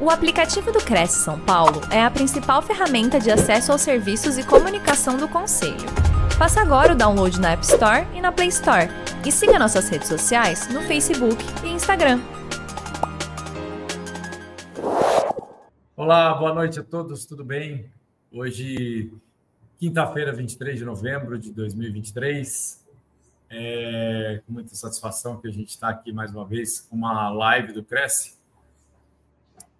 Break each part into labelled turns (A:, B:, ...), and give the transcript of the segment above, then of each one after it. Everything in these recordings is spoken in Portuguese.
A: O aplicativo do Cresce São Paulo é a principal ferramenta de acesso aos serviços e comunicação do Conselho. Faça agora o download na App Store e na Play Store. E siga nossas redes sociais no Facebook e Instagram.
B: Olá, boa noite a todos, tudo bem? Hoje, quinta-feira, 23 de novembro de 2023. É com muita satisfação que a gente está aqui mais uma vez com uma live do Cresce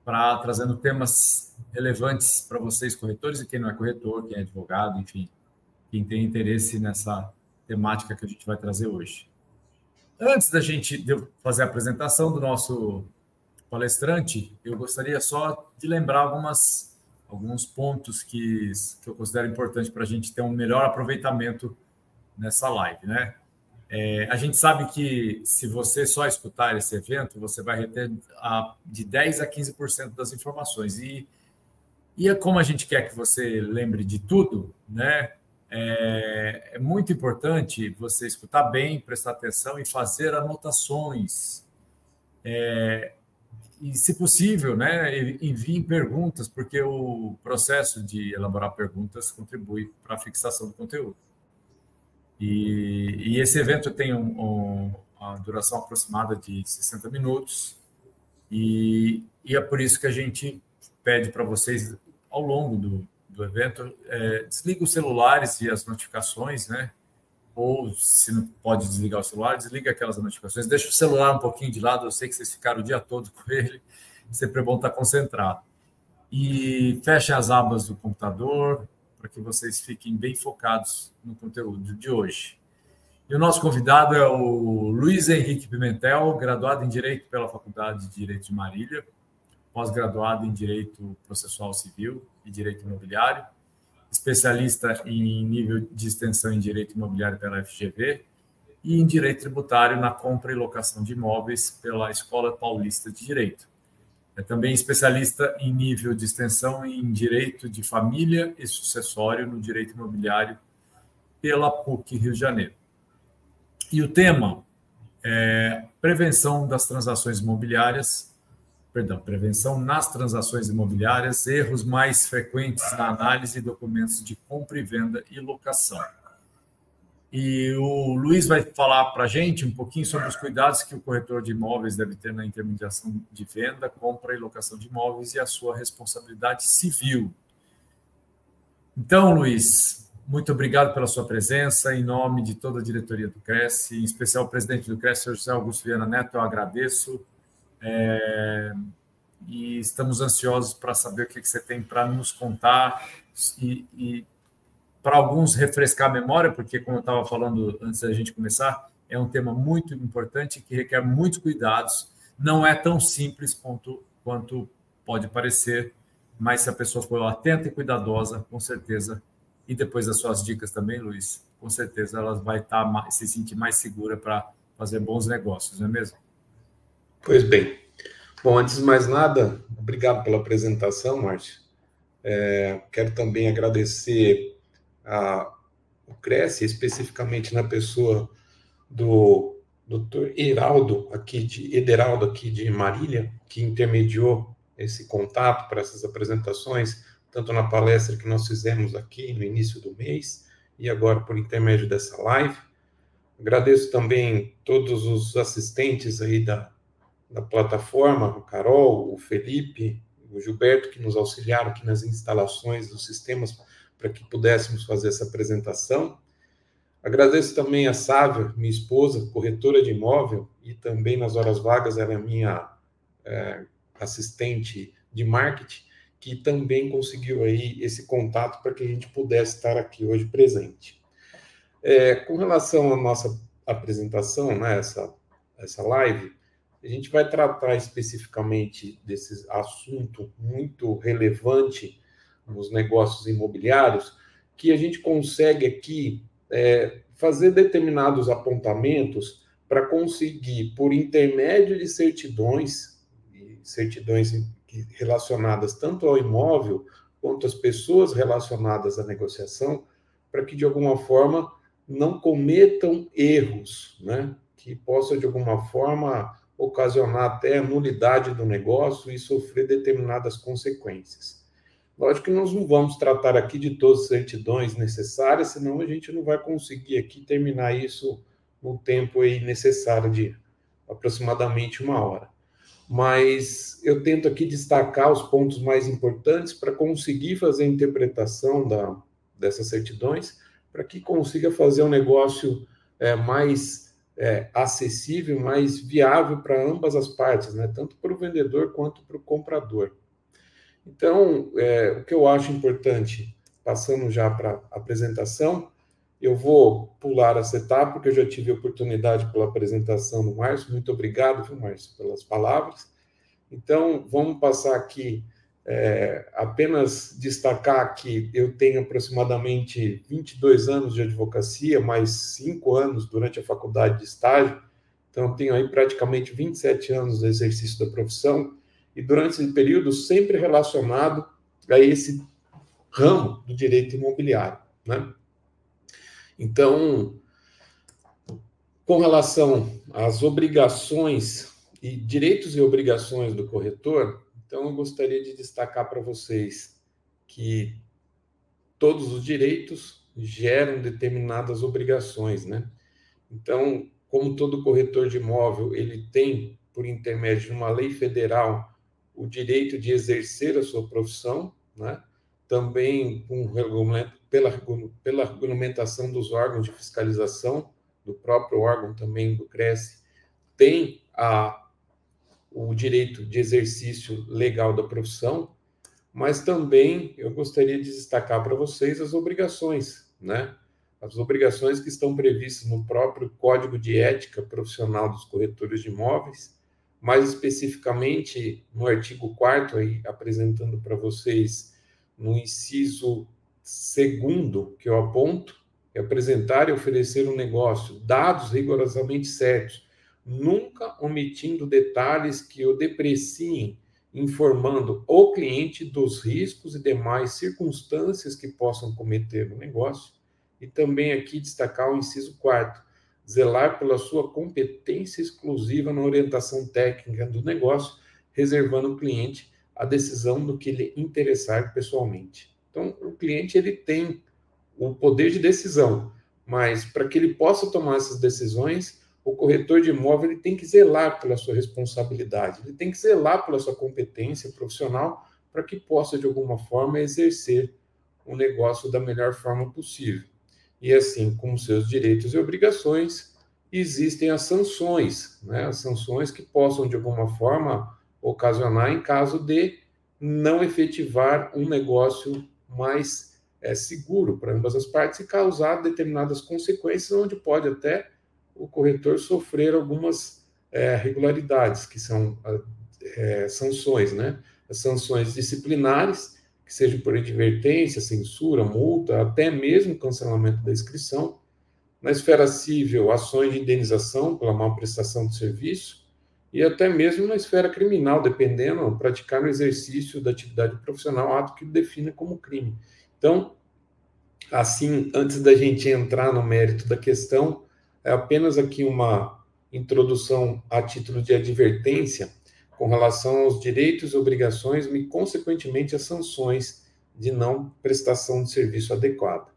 B: para trazendo temas relevantes para vocês, corretores, e quem não é corretor, quem é advogado, enfim, quem tem interesse nessa temática que a gente vai trazer hoje. Antes da gente fazer a apresentação do nosso palestrante, eu gostaria só de lembrar algumas, alguns pontos que, que eu considero importante para a gente ter um melhor aproveitamento nessa live, né? É, a gente sabe que se você só escutar esse evento, você vai reter a, de 10% a 15% das informações. E, e é como a gente quer que você lembre de tudo, né? É, é muito importante você escutar bem, prestar atenção e fazer anotações. É, e, se possível, né, enviem perguntas, porque o processo de elaborar perguntas contribui para a fixação do conteúdo. E, e esse evento tem um, um, uma duração aproximada de 60 minutos, e, e, é por isso que a gente pede para vocês, ao longo do, do evento, é, desliga os celulares e as notificações, né? Ou se não pode desligar o celular, desliga aquelas notificações, deixa o celular um pouquinho de lado. Eu sei que vocês ficaram o dia todo com ele, sempre é bom estar concentrado. E feche as abas do computador, para que vocês fiquem bem focados no conteúdo de hoje. E o nosso convidado é o Luiz Henrique Pimentel, graduado em Direito pela Faculdade de Direito de Marília, pós-graduado em Direito Processual Civil e Direito Imobiliário, especialista em nível de extensão em Direito Imobiliário pela FGV e em Direito Tributário na compra e locação de imóveis pela Escola Paulista de Direito. É também especialista em nível de extensão em direito de família e sucessório no direito imobiliário pela PUC Rio de Janeiro. E o tema é prevenção das transações imobiliárias, perdão, prevenção nas transações imobiliárias, erros mais frequentes na análise de documentos de compra e venda e locação. E o Luiz vai falar para a gente um pouquinho sobre os cuidados que o corretor de imóveis deve ter na intermediação de venda, compra e locação de imóveis e a sua responsabilidade civil. Então, Luiz, muito obrigado pela sua presença. Em nome de toda a diretoria do Cresce, em especial o presidente do Cresce, José Augusto Viana Neto, eu agradeço. É... E estamos ansiosos para saber o que você tem para nos contar e, e para alguns refrescar a memória, porque, como eu estava falando antes da gente começar, é um tema muito importante que requer muitos cuidados. Não é tão simples quanto, quanto pode parecer, mas se a pessoa for atenta e cuidadosa, com certeza, e depois das suas dicas também, Luiz, com certeza ela vai estar tá mais, se sentir mais segura para fazer bons negócios, não é mesmo?
C: Pois bem. Bom, antes de mais nada, obrigado pela apresentação, Márcio. É, quero também agradecer a, o Cresce, especificamente na pessoa do Dr. Heraldo, aqui de Ederaldo, aqui de Marília, que intermediou esse contato para essas apresentações, tanto na palestra que nós fizemos aqui no início do mês e agora por intermédio dessa live. Agradeço também todos os assistentes aí da, da plataforma, o Carol, o Felipe, o Gilberto, que nos auxiliaram aqui nas instalações dos sistemas para que pudéssemos fazer essa apresentação. Agradeço também a Sávia, minha esposa, corretora de imóvel, e também nas horas vagas ela é minha é, assistente de marketing, que também conseguiu aí esse contato para que a gente pudesse estar aqui hoje presente. É, com relação à nossa apresentação, né, essa, essa live, a gente vai tratar especificamente desse assunto muito relevante nos negócios imobiliários, que a gente consegue aqui é, fazer determinados apontamentos para conseguir, por intermédio de certidões, certidões relacionadas tanto ao imóvel quanto às pessoas relacionadas à negociação, para que de alguma forma não cometam erros, né? que possam de alguma forma ocasionar até nulidade do negócio e sofrer determinadas consequências. Lógico que nós não vamos tratar aqui de todas as certidões necessárias, senão a gente não vai conseguir aqui terminar isso no tempo aí necessário de aproximadamente uma hora. Mas eu tento aqui destacar os pontos mais importantes para conseguir fazer a interpretação da, dessas certidões, para que consiga fazer um negócio é, mais é, acessível, mais viável para ambas as partes, né? tanto para o vendedor quanto para o comprador. Então, é, o que eu acho importante, passando já para a apresentação, eu vou pular essa etapa, porque eu já tive oportunidade pela apresentação do Márcio. Muito obrigado, viu, Márcio, pelas palavras. Então, vamos passar aqui, é, apenas destacar que eu tenho aproximadamente 22 anos de advocacia, mais 5 anos durante a faculdade de estágio. Então, tenho aí praticamente 27 anos de exercício da profissão, e durante esse período sempre relacionado a esse ramo do direito imobiliário, né? Então, com relação às obrigações e direitos e obrigações do corretor, então eu gostaria de destacar para vocês que todos os direitos geram determinadas obrigações, né? Então, como todo corretor de imóvel, ele tem, por intermédio de uma lei federal, o direito de exercer a sua profissão, né? Também com pela, pela regulamentação dos órgãos de fiscalização, do próprio órgão também do CRES, tem a, o direito de exercício legal da profissão, mas também eu gostaria de destacar para vocês as obrigações, né? As obrigações que estão previstas no próprio Código de Ética Profissional dos Corretores de Imóveis, mais especificamente no artigo 4 aí apresentando para vocês no inciso segundo que eu aponto é apresentar e oferecer um negócio, dados rigorosamente certos, nunca omitindo detalhes que o depreciem, informando o cliente dos riscos e demais circunstâncias que possam cometer no negócio. E também aqui destacar o inciso quarto, zelar pela sua competência exclusiva na orientação técnica do negócio, reservando ao cliente a decisão do que lhe interessar pessoalmente. Então, o cliente ele tem o poder de decisão, mas para que ele possa tomar essas decisões, o corretor de imóvel ele tem que zelar pela sua responsabilidade, ele tem que zelar pela sua competência profissional para que possa, de alguma forma, exercer o negócio da melhor forma possível. E assim como seus direitos e obrigações, existem as sanções, né? as sanções que possam, de alguma forma, ocasionar em caso de não efetivar um negócio mais é, seguro para ambas as partes e causar determinadas consequências, onde pode até o corretor sofrer algumas é, regularidades, que são é, sanções, né? Sanções disciplinares, que seja por advertência, censura, multa, até mesmo cancelamento da inscrição. Na esfera civil, ações de indenização pela má prestação de serviço e até mesmo na esfera criminal, dependendo, praticar no exercício da atividade profissional ato que defina como crime. Então, assim, antes da gente entrar no mérito da questão, é apenas aqui uma introdução a título de advertência com relação aos direitos e obrigações e, consequentemente, as sanções de não prestação de serviço adequado.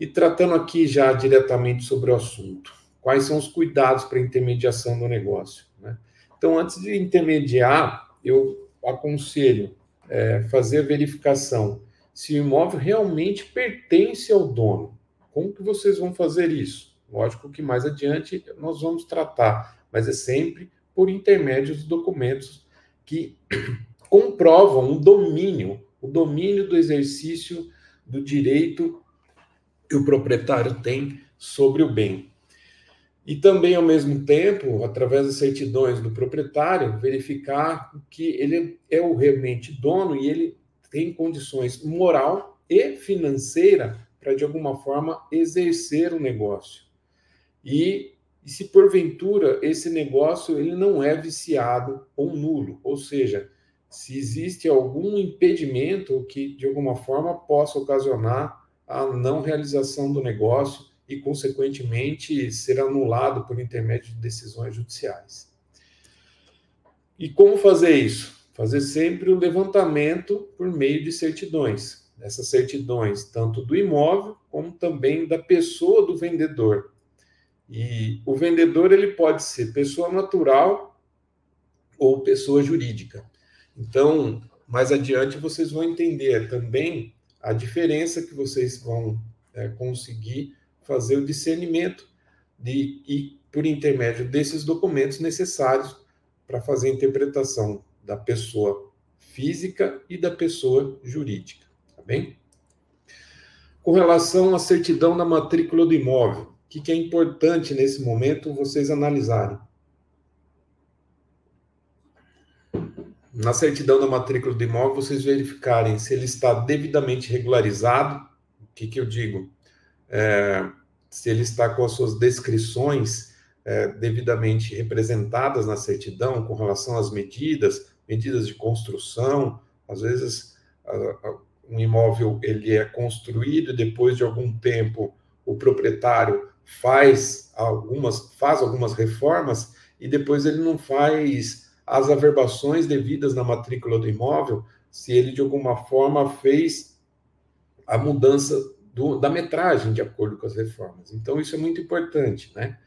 C: E tratando aqui já diretamente sobre o assunto, quais são os cuidados para a intermediação do negócio? Né? Então, antes de intermediar, eu aconselho é, fazer a verificação se o imóvel realmente pertence ao dono. Como que vocês vão fazer isso? Lógico que mais adiante nós vamos tratar, mas é sempre por intermédio dos documentos que comprovam o domínio, o domínio do exercício do direito que o proprietário tem sobre o bem. E também, ao mesmo tempo, através das certidões do proprietário, verificar que ele é o realmente dono e ele tem condições moral e financeira para, de alguma forma, exercer o negócio. E, e se porventura esse negócio ele não é viciado ou nulo, ou seja, se existe algum impedimento que, de alguma forma, possa ocasionar a não realização do negócio e, consequentemente, ser anulado por intermédio de decisões judiciais. E como fazer isso? Fazer sempre o levantamento por meio de certidões. Essas certidões, tanto do imóvel, como também da pessoa do vendedor. E o vendedor ele pode ser pessoa natural ou pessoa jurídica. Então, mais adiante vocês vão entender também a diferença que vocês vão é, conseguir fazer o discernimento de, e por intermédio desses documentos necessários para fazer a interpretação da pessoa física e da pessoa jurídica, tá bem? Com relação à certidão da matrícula do imóvel, o que, que é importante nesse momento vocês analisarem? Na certidão da matrícula do imóvel, vocês verificarem se ele está devidamente regularizado. O que, que eu digo? É, se ele está com as suas descrições é, devidamente representadas na certidão com relação às medidas, medidas de construção, às vezes a, a, um imóvel ele é construído e depois de algum tempo o proprietário faz algumas faz algumas reformas e depois ele não faz as averbações devidas na matrícula do imóvel se ele de alguma forma fez a mudança do, da metragem de acordo com as reformas. Então, isso é muito importante, né?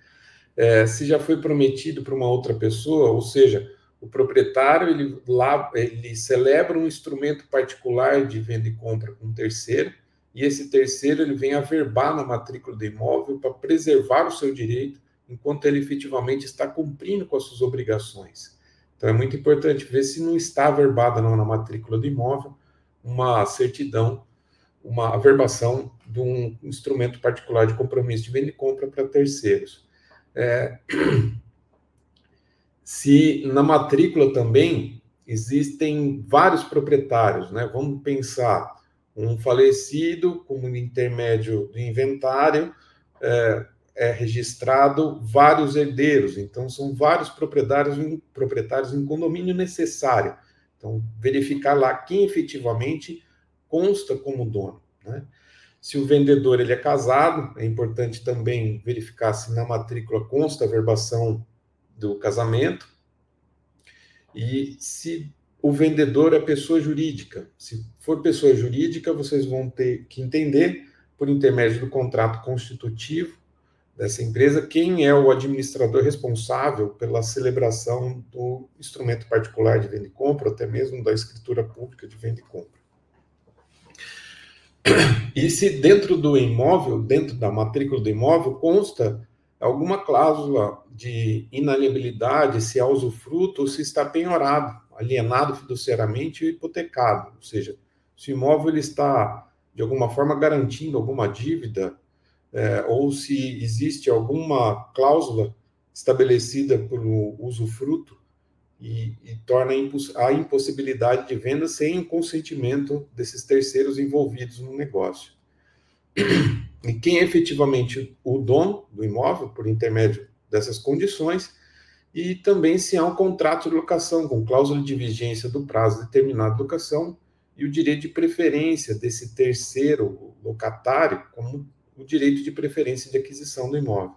C: É, se já foi prometido para uma outra pessoa, ou seja, o proprietário ele, lá, ele celebra um instrumento particular de venda e compra com um terceiro, e esse terceiro ele vem averbar na matrícula do imóvel para preservar o seu direito, enquanto ele efetivamente está cumprindo com as suas obrigações. Então é muito importante ver se não está averbada na matrícula do imóvel uma certidão uma averbação de um instrumento particular de compromisso de venda e compra para terceiros. É, se na matrícula também existem vários proprietários, né? Vamos pensar um falecido como intermédio do inventário é, é registrado vários herdeiros, então são vários proprietários em, proprietários em condomínio necessário. Então verificar lá quem efetivamente consta como dono. Né? Se o vendedor ele é casado, é importante também verificar se na matrícula consta a verbação do casamento. E se o vendedor é pessoa jurídica. Se for pessoa jurídica, vocês vão ter que entender, por intermédio do contrato constitutivo dessa empresa, quem é o administrador responsável pela celebração do instrumento particular de venda e compra, até mesmo da escritura pública de venda e compra. E se dentro do imóvel, dentro da matrícula do imóvel, consta alguma cláusula de inaliabilidade, se há usufruto ou se está penhorado, alienado fiduciariamente ou hipotecado. Ou seja, se o imóvel ele está, de alguma forma, garantindo alguma dívida, é, ou se existe alguma cláusula estabelecida pelo usufruto, e, e torna a impossibilidade de venda sem o consentimento desses terceiros envolvidos no negócio. E quem é efetivamente o dono do imóvel, por intermédio dessas condições, e também se há um contrato de locação com cláusula de vigência do prazo determinado de locação e o direito de preferência desse terceiro locatário como o direito de preferência de aquisição do imóvel.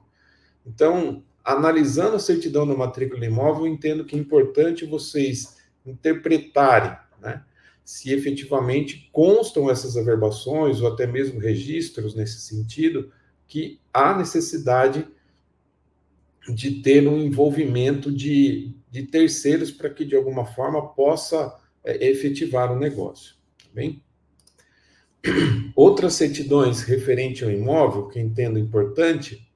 C: Então, analisando a certidão da matrícula imóvel, entendo que é importante vocês interpretarem, né, se efetivamente constam essas averbações ou até mesmo registros nesse sentido, que há necessidade de ter um envolvimento de, de terceiros para que de alguma forma possa é, efetivar o negócio, tá bem? Outras certidões referente ao imóvel que entendo importante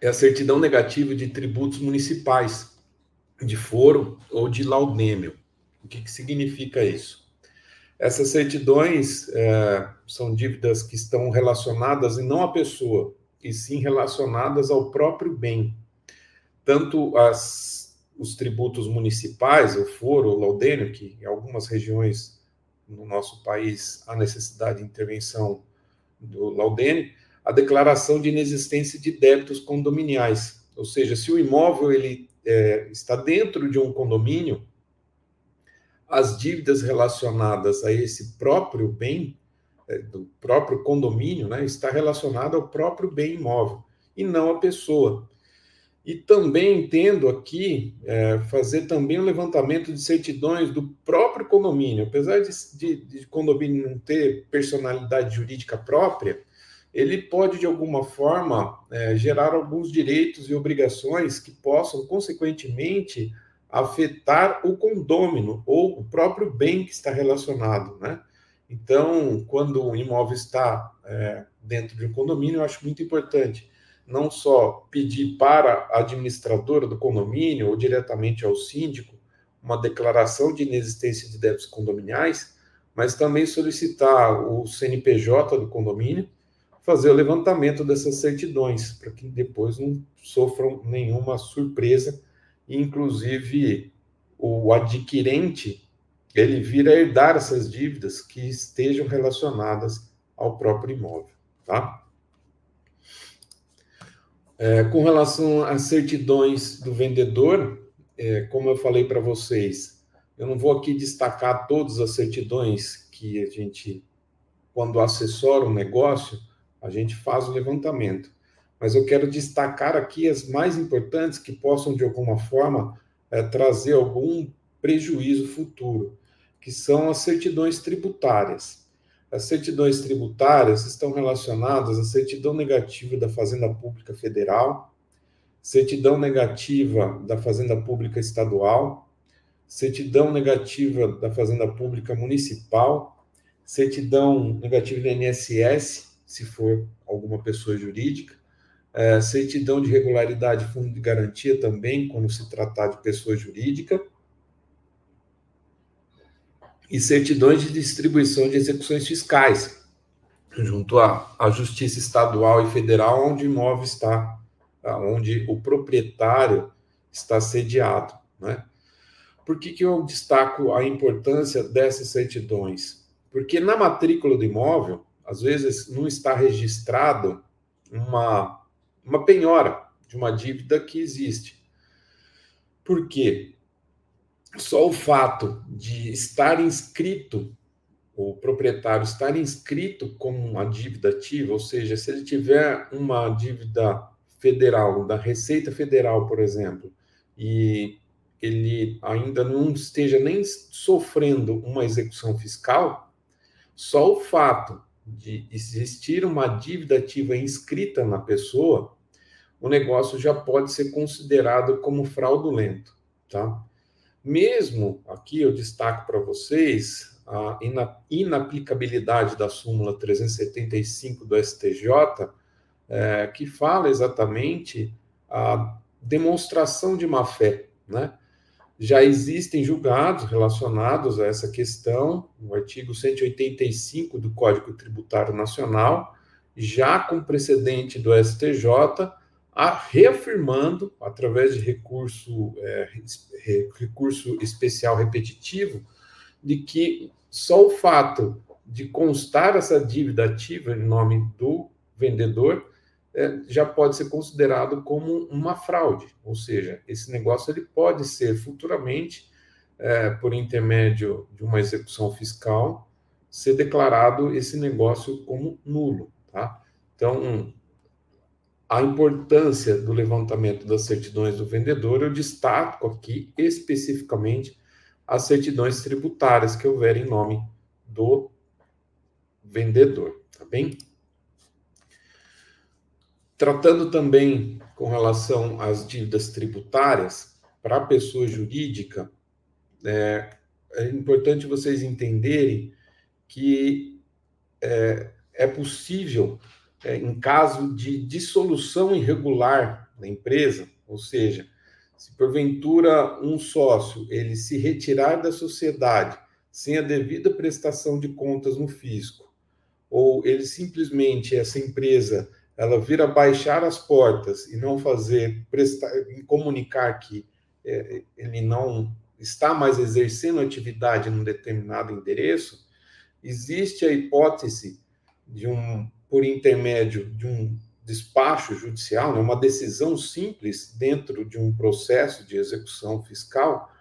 C: é a certidão negativa de tributos municipais, de foro ou de laudêmio. O que, que significa isso? Essas certidões é, são dívidas que estão relacionadas e não à pessoa, e sim relacionadas ao próprio bem. Tanto as, os tributos municipais, o foro, o laudêmio, que em algumas regiões no nosso país há necessidade de intervenção do laudêmio, a declaração de inexistência de débitos condominiais. Ou seja, se o imóvel ele é, está dentro de um condomínio, as dívidas relacionadas a esse próprio bem, do próprio condomínio, né, está relacionada ao próprio bem imóvel e não à pessoa. E também entendo aqui é, fazer também um levantamento de certidões do próprio condomínio. Apesar de, de, de condomínio não ter personalidade jurídica própria, ele pode, de alguma forma, é, gerar alguns direitos e obrigações que possam, consequentemente, afetar o condômino ou o próprio bem que está relacionado, né? Então, quando o imóvel está é, dentro de um condomínio, eu acho muito importante não só pedir para a administradora do condomínio ou diretamente ao síndico uma declaração de inexistência de débitos condominiais, mas também solicitar o CNPJ do condomínio, fazer o levantamento dessas certidões, para que depois não sofram nenhuma surpresa, inclusive o adquirente ele vir a herdar essas dívidas que estejam relacionadas ao próprio imóvel, tá? É, com relação às certidões do vendedor, é, como eu falei para vocês, eu não vou aqui destacar todas as certidões que a gente, quando assessora um negócio, a gente faz o levantamento. Mas eu quero destacar aqui as mais importantes que possam, de alguma forma, é, trazer algum prejuízo futuro, que são as certidões tributárias. As certidões tributárias estão relacionadas à certidão negativa da Fazenda Pública Federal, certidão negativa da Fazenda Pública Estadual, certidão negativa da Fazenda Pública Municipal, certidão negativa do INSS, se for alguma pessoa jurídica, é, certidão de regularidade fundo de garantia também, quando se tratar de pessoa jurídica, e certidões de distribuição de execuções fiscais, junto à, à Justiça Estadual e Federal, onde o imóvel está, tá? onde o proprietário está sediado. Né? Por que, que eu destaco a importância dessas certidões? Porque na matrícula do imóvel, às vezes não está registrado uma, uma penhora de uma dívida que existe. Por quê? Só o fato de estar inscrito, o proprietário estar inscrito como uma dívida ativa, ou seja, se ele tiver uma dívida federal, da Receita Federal, por exemplo, e ele ainda não esteja nem sofrendo uma execução fiscal, só o fato de existir uma dívida ativa inscrita na pessoa, o negócio já pode ser considerado como fraudulento, tá? Mesmo aqui eu destaco para vocês a inaplicabilidade da súmula 375 do STJ, é, que fala exatamente a demonstração de má-fé, né? Já existem julgados relacionados a essa questão, no artigo 185 do Código Tributário Nacional, já com precedente do STJ, reafirmando, através de recurso, é, recurso especial repetitivo, de que só o fato de constar essa dívida ativa em nome do vendedor é, já pode ser considerado como uma fraude, ou seja, esse negócio ele pode ser futuramente, é, por intermédio de uma execução fiscal, ser declarado esse negócio como nulo, tá? Então, a importância do levantamento das certidões do vendedor, eu destaco aqui especificamente as certidões tributárias que houver em nome do vendedor, tá bem? Tratando também com relação às dívidas tributárias, para a pessoa jurídica, é, é, importante vocês entenderem que é, é possível é, em caso de dissolução irregular da empresa, ou seja, se porventura um sócio ele se retirar da sociedade sem a devida prestação de contas no fisco, ou ele simplesmente essa empresa ela vir a baixar as portas e não fazer prestar, comunicar que é, ele não está mais exercendo atividade num determinado endereço, existe a hipótese de um por intermédio de um despacho judicial, né, uma decisão simples dentro de um processo de execução fiscal,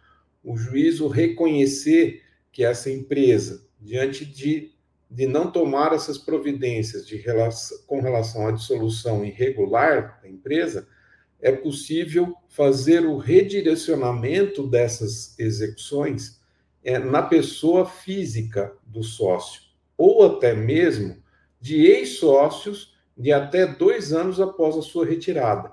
C: o juízo reconhecer que essa empresa, diante de, de não tomar essas providências de relação, com relação à dissolução irregular da empresa, é possível fazer o redirecionamento dessas execuções é, na pessoa física do sócio, ou até mesmo de ex-sócios de até dois anos após a sua retirada.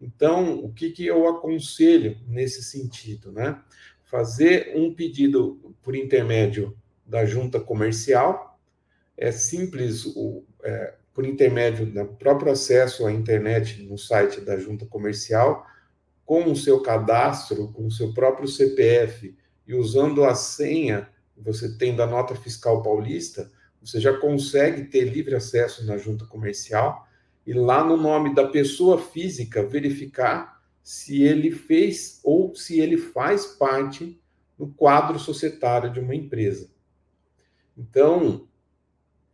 C: Então, o que, que eu aconselho nesse sentido? Né? Fazer um pedido por intermédio da junta comercial, é simples, o, é, por intermédio do próprio acesso à internet no site da junta comercial, com o seu cadastro, com o seu próprio CPF e usando a senha que você tem da nota fiscal paulista, você já consegue ter livre acesso na junta comercial e lá no nome da pessoa física verificar se ele fez ou se ele faz parte do quadro societário de uma empresa. Então,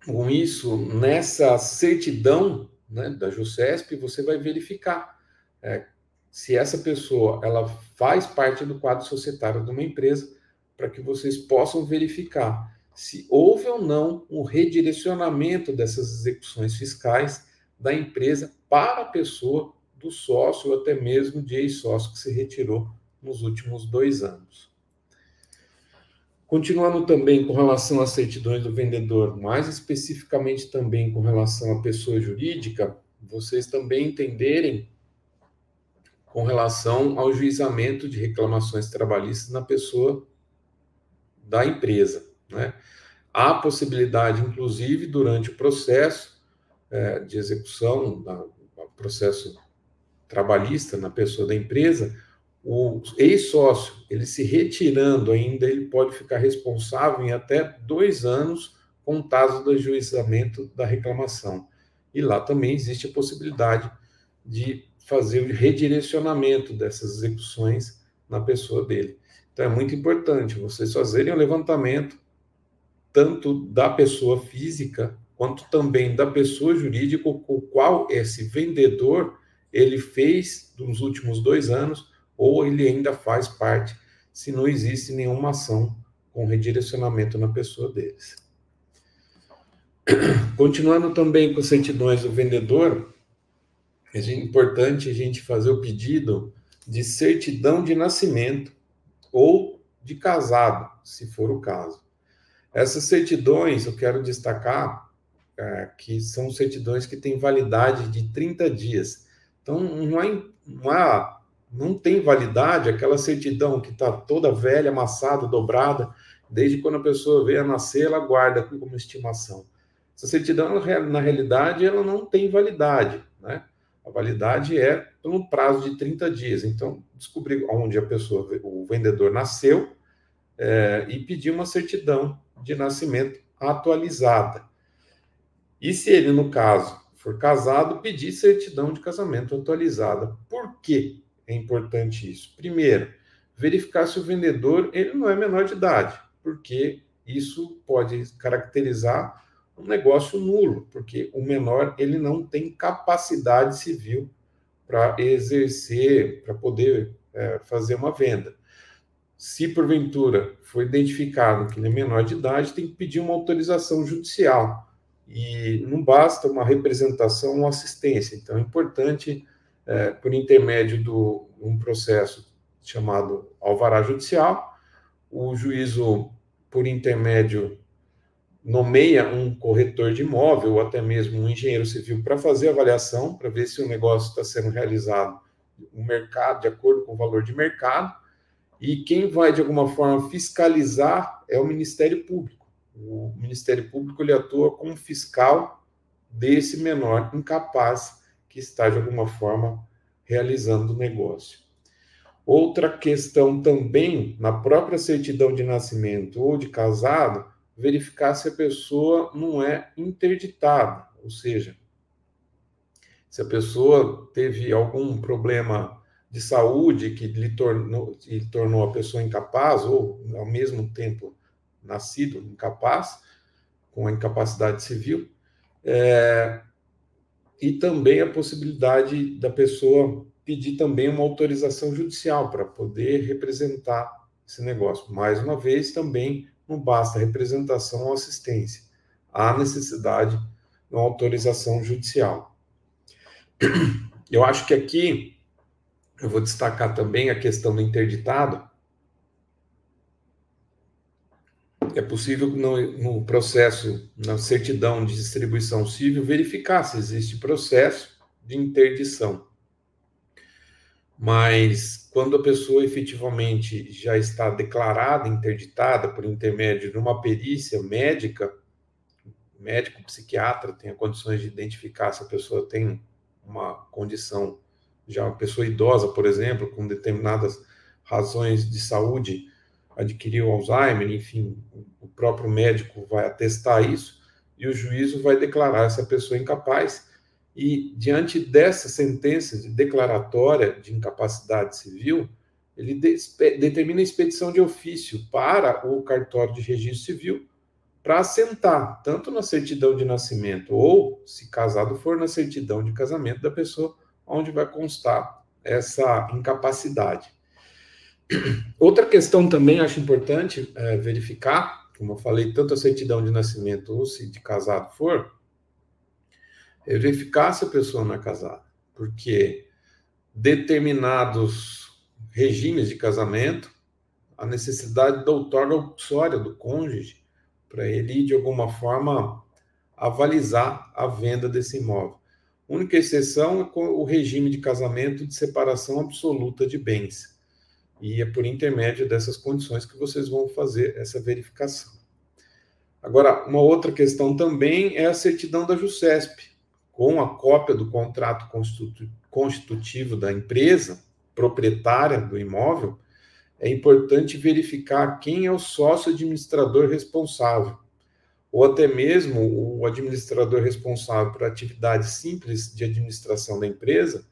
C: com isso, nessa certidão né, da JUSESP, você vai verificar é, se essa pessoa ela faz parte do quadro societário de uma empresa, para que vocês possam verificar se houve ou não um redirecionamento dessas execuções fiscais da empresa para a pessoa do sócio ou até mesmo de ex-sócio que se retirou nos últimos dois anos. Continuando também com relação às certidões do vendedor, mais especificamente também com relação à pessoa jurídica, vocês também entenderem com relação ao juizamento de reclamações trabalhistas na pessoa da empresa. Né? Há possibilidade, inclusive, durante o processo é, de execução, do processo trabalhista na pessoa da empresa, o ex-sócio, ele se retirando ainda, ele pode ficar responsável em até dois anos contados do juizamento da reclamação. E lá também existe a possibilidade de fazer o redirecionamento dessas execuções na pessoa dele. Então é muito importante vocês fazerem o levantamento tanto da pessoa física quanto também da pessoa jurídica, o qual esse vendedor ele fez nos últimos dois anos ou ele ainda faz parte se não existe nenhuma ação com redirecionamento na pessoa deles. Continuando também com certidões do vendedor, é importante a gente fazer o pedido de certidão de nascimento ou de casado, se for o caso. Essas certidões, eu quero destacar é, que são certidões que têm validade de 30 dias. Então, não há, não há não tem validade aquela certidão que está toda velha, amassada, dobrada, desde quando a pessoa veio a nascer, ela guarda como estimação. Essa certidão, na realidade, ela não tem validade, né? A validade é no prazo de 30 dias. Então, descobrir onde a pessoa, o vendedor nasceu é, e pedir uma certidão de nascimento atualizada. E se ele, no caso, for casado, pedir certidão de casamento atualizada. Por quê? é importante isso? Primeiro, verificar se o vendedor ele não é menor de idade, porque isso pode caracterizar um negócio nulo, porque o menor ele não tem capacidade civil para exercer, para poder é, fazer uma venda. Se porventura foi identificado que ele é menor de idade, tem que pedir uma autorização judicial. E não basta uma representação ou assistência. Então é importante é, por intermédio de um processo chamado alvará judicial, o juízo, por intermédio, nomeia um corretor de imóvel ou até mesmo um engenheiro civil para fazer avaliação, para ver se o negócio está sendo realizado no mercado, de acordo com o valor de mercado, e quem vai, de alguma forma, fiscalizar é o Ministério Público. O Ministério Público ele atua como fiscal desse menor incapaz que está, de alguma forma, realizando o negócio. Outra questão também, na própria certidão de nascimento ou de casado, verificar se a pessoa não é interditada, ou seja, se a pessoa teve algum problema de saúde que lhe tornou, lhe tornou a pessoa incapaz, ou ao mesmo tempo nascido incapaz, com a incapacidade civil, é, e também a possibilidade da pessoa pedir também uma autorização judicial para poder representar esse negócio. Mais uma vez, também não basta representação ou assistência, há necessidade de uma autorização judicial. Eu acho que aqui eu vou destacar também a questão do interditado. É possível no, no processo, na certidão de distribuição civil, verificar se existe processo de interdição. Mas quando a pessoa efetivamente já está declarada interditada por intermédio de uma perícia médica, médico psiquiatra tenha condições de identificar se a pessoa tem uma condição já uma pessoa idosa, por exemplo, com determinadas razões de saúde, adquiriu Alzheimer, enfim, o próprio médico vai atestar isso e o juízo vai declarar essa pessoa incapaz. E diante dessa sentença de declaratória de incapacidade civil, ele determina a expedição de ofício para o cartório de registro civil para assentar tanto na certidão de nascimento ou, se casado for, na certidão de casamento da pessoa onde vai constar essa incapacidade. Outra questão também acho importante é, verificar, como eu falei, tanto a certidão de nascimento ou se de casado for, é verificar se a pessoa não é casada, porque determinados regimes de casamento, a necessidade da outorga uxória do cônjuge, para ele, de alguma forma, avalizar a venda desse imóvel. Única exceção é o regime de casamento de separação absoluta de bens. E é por intermédio dessas condições que vocês vão fazer essa verificação. Agora, uma outra questão também é a certidão da JUSCESP, com a cópia do contrato constitutivo da empresa proprietária do imóvel, é importante verificar quem é o sócio administrador responsável ou até mesmo o administrador responsável por atividades simples de administração da empresa,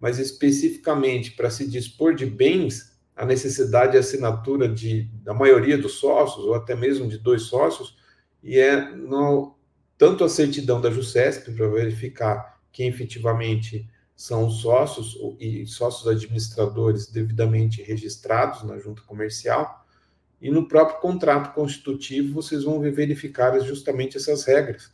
C: mas especificamente para se dispor de bens, a necessidade de assinatura de, da maioria dos sócios, ou até mesmo de dois sócios, e é no, tanto a certidão da JUSESP para verificar quem efetivamente são os sócios e sócios administradores devidamente registrados na junta comercial, e no próprio contrato constitutivo, vocês vão verificar justamente essas regras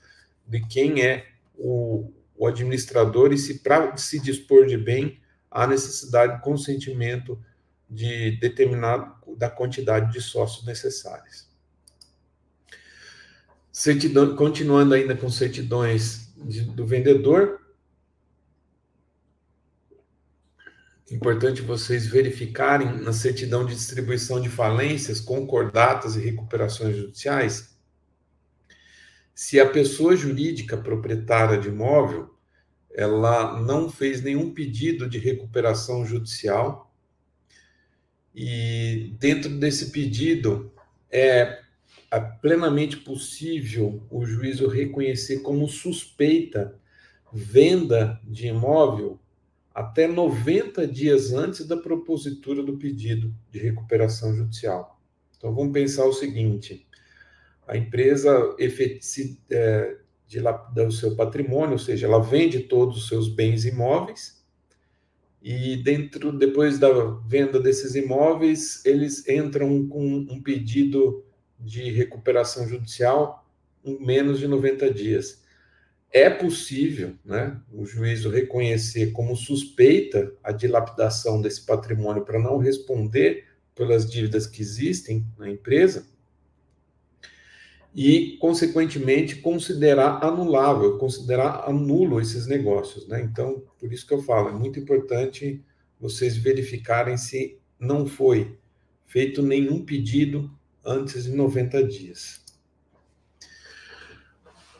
C: de quem é o, o administrador e se para se dispor de bem há necessidade de consentimento de determinado da quantidade de sócios necessários. Certidão, continuando ainda com certidões de, do vendedor, Importante vocês verificarem na certidão de distribuição de falências, concordatas e recuperações judiciais se a pessoa jurídica proprietária de imóvel ela não fez nenhum pedido de recuperação judicial e dentro desse pedido é plenamente possível o juízo reconhecer como suspeita venda de imóvel até 90 dias antes da propositura do pedido de recuperação judicial. Então vamos pensar o seguinte: a empresa é, dilapida o seu patrimônio, ou seja, ela vende todos os seus bens imóveis e dentro depois da venda desses imóveis eles entram com um pedido de recuperação judicial em menos de 90 dias é possível né, o juízo reconhecer como suspeita a dilapidação desse patrimônio para não responder pelas dívidas que existem na empresa e, consequentemente, considerar anulável, considerar anulo esses negócios. Né? Então, por isso que eu falo, é muito importante vocês verificarem se não foi feito nenhum pedido antes de 90 dias.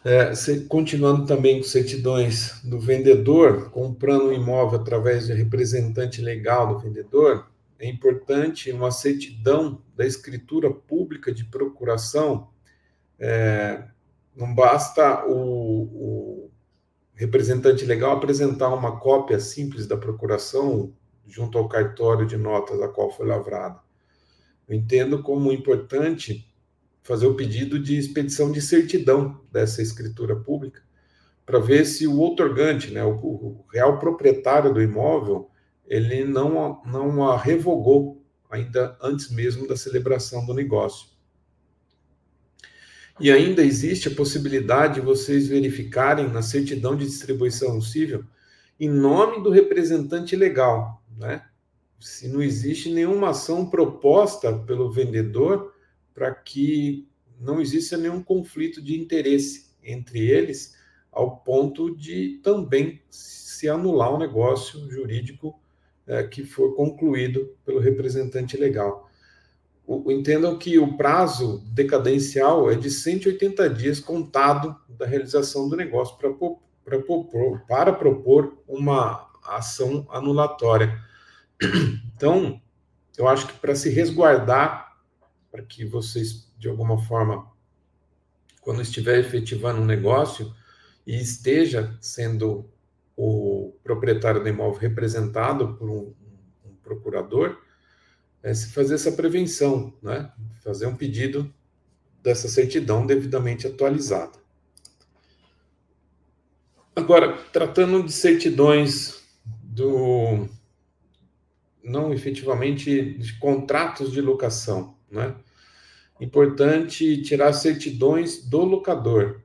C: É, continuando também com certidões do vendedor, comprando um imóvel através de representante legal do vendedor, é importante uma certidão da escritura pública de procuração. É, não basta o, o, representante legal apresentar uma cópia simples da procuração junto ao cartório de notas a qual foi lavrada. Eu entendo como importante fazer o pedido de expedição de certidão dessa escritura pública, para ver se o outorgante, né, o, o, real proprietário do imóvel, ele não, não a revogou ainda antes mesmo da celebração do negócio. E ainda existe a possibilidade de vocês verificarem na certidão de distribuição civil em nome do representante legal, né? se não existe nenhuma ação proposta pelo vendedor para que não exista nenhum conflito de interesse entre eles, ao ponto de também se anular o negócio jurídico é, que for concluído pelo representante legal. O, entendam que o prazo decadencial é de 180 dias contado da realização do negócio para, para, propor, para propor uma ação anulatória. Então, eu acho que para se resguardar, para que vocês, de alguma forma, quando estiver efetivando um negócio e esteja sendo o proprietário do imóvel representado por um, um procurador, é se fazer essa prevenção, né? fazer um pedido dessa certidão devidamente atualizada. Agora, tratando de certidões do não efetivamente de contratos de locação, né? Importante tirar certidões do locador.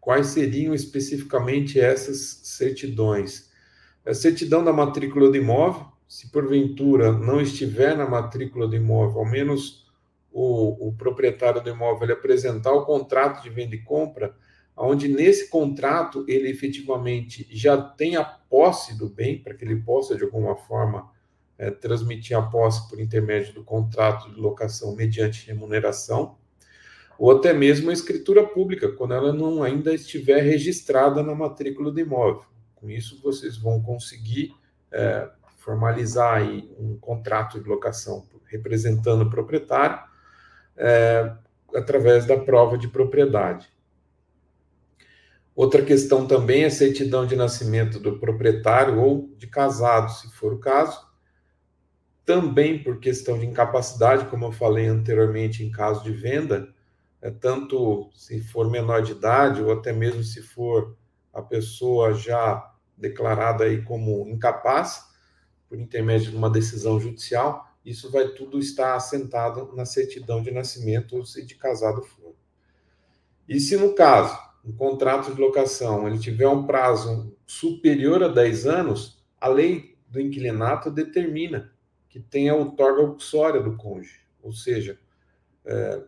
C: Quais seriam especificamente essas certidões? A certidão da matrícula do imóvel, se porventura não estiver na matrícula do imóvel, ao menos o, o proprietário do imóvel apresentar o contrato de venda e compra, onde nesse contrato ele efetivamente já tem a posse do bem, para que ele possa, de alguma forma, é, transmitir a posse por intermédio do contrato de locação mediante remuneração, ou até mesmo a escritura pública, quando ela não ainda estiver registrada na matrícula do imóvel. Com isso, vocês vão conseguir é, formalizar um contrato de locação representando o proprietário é, através da prova de propriedade. Outra questão também é a certidão de nascimento do proprietário ou de casado, se for o caso. Também por questão de incapacidade, como eu falei anteriormente, em caso de venda, é, tanto se for menor de idade ou até mesmo se for a pessoa já declarada aí como incapaz, por intermédio de uma decisão judicial, isso vai tudo estar assentado na certidão de nascimento ou se de casado for. E se no caso, um contrato de locação, ele tiver um prazo superior a 10 anos, a lei do inquilinato determina que tenha outorga uxória do cônjuge, ou seja, é,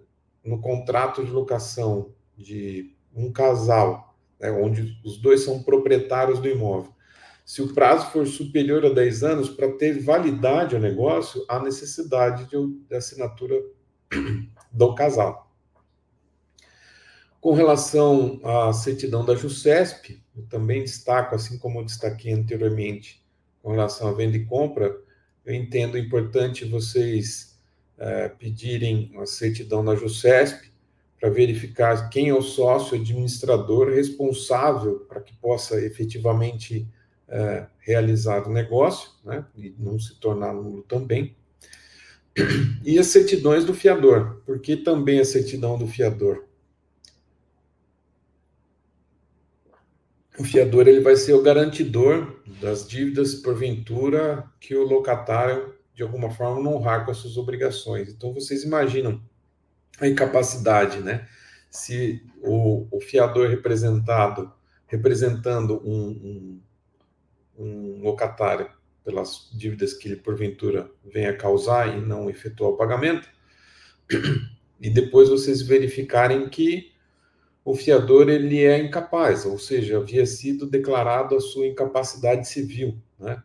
C: no contrato de locação de um casal, né, onde os dois são proprietários do imóvel, se o prazo for superior a 10 anos, para ter validade ao negócio, há necessidade de, de assinatura do casal. Com relação à certidão da JUSCESP, eu também destaco, assim como eu destaquei anteriormente, com relação à venda e compra, eu entendo importante vocês é, pedirem a certidão da JUSCESP para verificar quem é o sócio administrador responsável para que possa efetivamente é, realizar o negócio, né, e não se tornar nulo também. E as certidões do fiador, porque também a certidão do fiador. O fiador ele vai ser o garantidor das dívidas, porventura, que o locatário, de alguma forma, não honrar com as suas obrigações. Então, vocês imaginam a incapacidade, né? Se o, o fiador representado, representando um, um um locatário pelas dívidas que ele porventura venha causar e não efetuar o pagamento, e depois vocês verificarem que o fiador ele é incapaz, ou seja, havia sido declarado a sua incapacidade civil, né?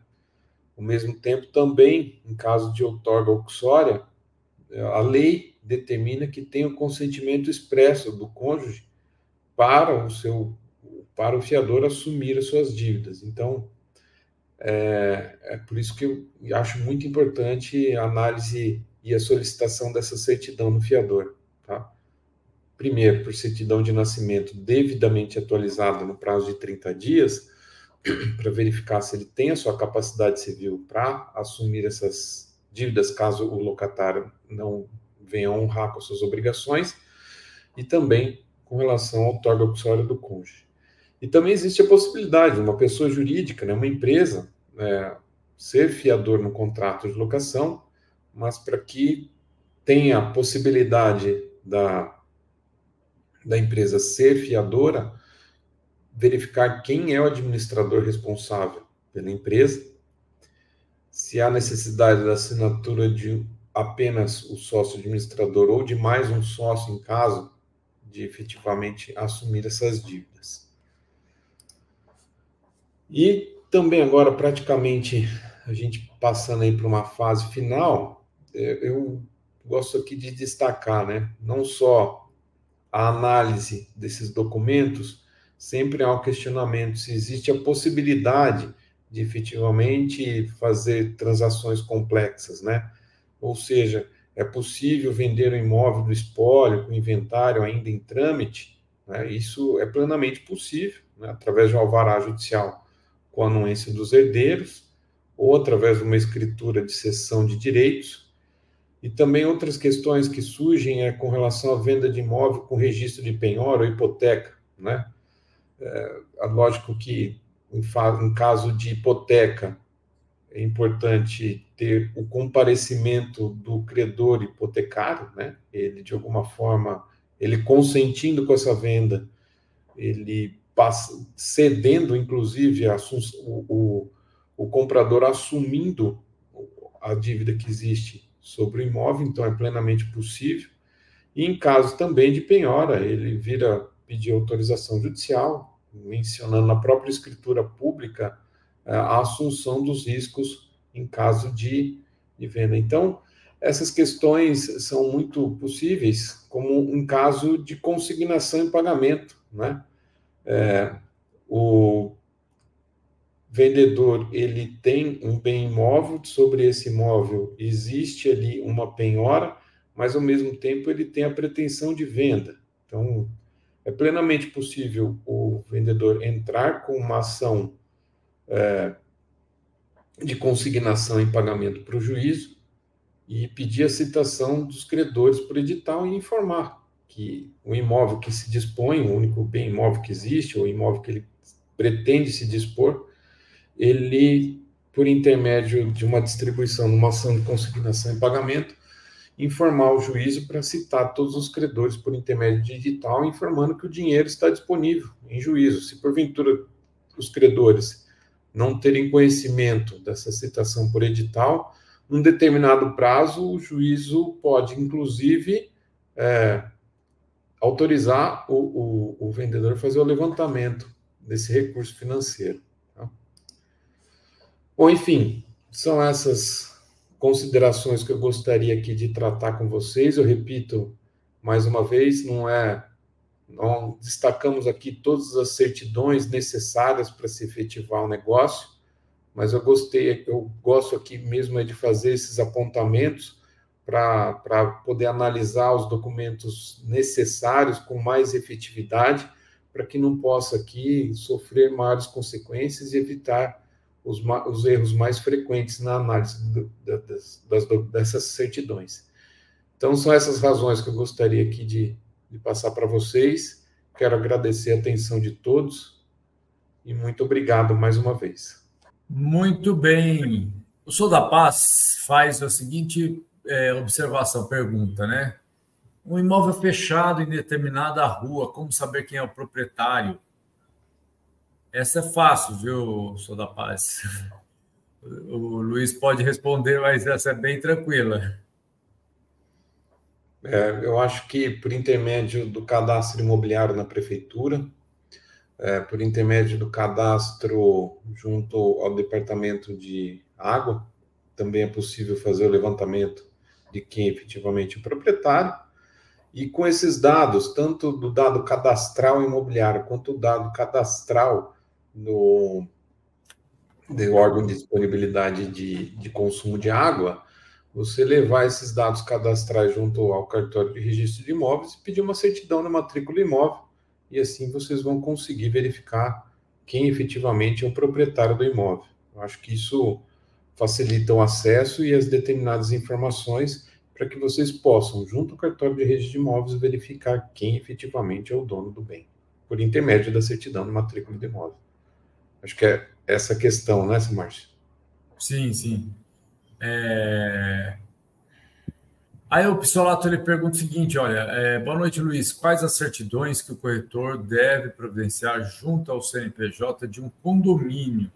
C: Ao mesmo tempo, também, em caso de outorga uxória, a lei determina que tem o consentimento expresso do cônjuge para o seu para o fiador assumir as suas dívidas. Então, é, é por isso que eu acho muito importante a análise e a solicitação dessa certidão no fiador. Primeiro, por certidão de nascimento devidamente atualizada no prazo de 30 dias, para verificar se ele tem a sua capacidade civil para assumir essas dívidas, caso o locatário não venha honrar com suas obrigações, e também com relação ao torga do cônjuge. E também existe a possibilidade de uma pessoa jurídica, né, uma empresa, é, ser fiador no contrato de locação, mas para que tenha a possibilidade da, da empresa ser fiadora, verificar quem é o administrador responsável pela empresa, se há necessidade da assinatura de apenas o sócio administrador ou de mais um sócio em caso de efetivamente assumir essas dívidas. E também agora praticamente a gente passando aí para uma fase final, é, eu gosto aqui de destacar, né, não só a análise desses documentos, sempre há um questionamento se existe a possibilidade de efetivamente fazer transações complexas, né? Ou seja, é possível vender o imóvel do espólio com inventário ainda em trâmite? Né? Isso é plenamente possível, né? através de um alvará judicial com anuência dos herdeiros, ou através de uma escritura de cessão de direitos. E também outras questões que surgem é com relação à venda de imóvel com registro de penhora ou hipoteca, né? É, lógico que em, em caso de hipoteca, é importante ter o comparecimento do credor hipotecário, né? Ele de alguma forma, ele consentindo com essa venda, ele passa, cedendo inclusive a, o, o, o comprador assumindo a dívida que existe sobre o imóvel, então é plenamente possível. E em caso também de penhora, ele vira pedir autorização judicial, mencionando na própria escritura pública é, a assunção dos riscos em caso de, de venda. Então, essas questões são muito possíveis, como um caso de consignação em pagamento, né? É, o vendedor ele tem um bem imóvel, sobre esse imóvel existe ali uma penhora, mas ao mesmo tempo ele tem a pretensão de venda. Então, é plenamente possível o vendedor entrar com uma ação é, de consignação em pagamento para o juízo e pedir a citação dos credores por edital e informar que o imóvel que se dispõe, o único bem imóvel que existe, ou o imóvel que ele pretende se dispor, ele, por intermédio de uma distribuição numa ação de consignação em pagamento, informar o juízo para citar todos os credores por intermédio digital, informando que o dinheiro está disponível em juízo. Se porventura os credores não terem conhecimento dessa citação por edital, num determinado prazo, o juízo pode, inclusive, é, autorizar o, o, o, vendedor a fazer o levantamento desse recurso financeiro. Bom, enfim, são essas considerações que eu gostaria aqui de tratar com vocês. Eu repito mais uma vez, não é não destacamos aqui todas as certidões necessárias para se efetivar o negócio, mas eu gostei, eu gosto aqui mesmo é de fazer esses apontamentos para poder analisar os documentos necessários com mais efetividade, para que não possa aqui sofrer maiores consequências e evitar os, os erros mais frequentes na análise do, das, das, dessas certidões. Então, são essas razões que eu gostaria aqui de, de passar para vocês. Quero agradecer a atenção de todos e muito obrigado mais uma vez.
B: Muito bem. O Sou da Paz faz a seguinte é, observação, pergunta, né? Um imóvel fechado em determinada rua, como saber quem é o proprietário? Essa é fácil, viu, Sou da Paz? O Luiz pode responder, mas essa é bem tranquila.
C: É, eu acho que por intermédio do cadastro imobiliário na prefeitura, é, por intermédio do cadastro junto ao departamento de água, também é possível fazer o levantamento de quem efetivamente é o proprietário. E com esses dados, tanto do dado cadastral imobiliário quanto do dado cadastral no, órgão de disponibilidade de, de consumo de água, você levar esses dados cadastrais junto ao cartório de registro de imóveis e pedir uma certidão na matrícula imóvel, e assim vocês vão conseguir verificar quem efetivamente é o proprietário do imóvel. Eu acho que isso facilita o acesso e as determinadas informações para que vocês possam, junto ao cartório de registro de imóveis, verificar quem efetivamente é o dono do bem, por intermédio da certidão na matrícula de imóvel. Acho que é essa questão, né, Márcio?
B: Sim, sim. É... Aí o Pissolato ele pergunta o seguinte: olha, é, boa noite, Luiz. Quais as certidões que o corretor deve providenciar junto ao CNPJ de um condomínio?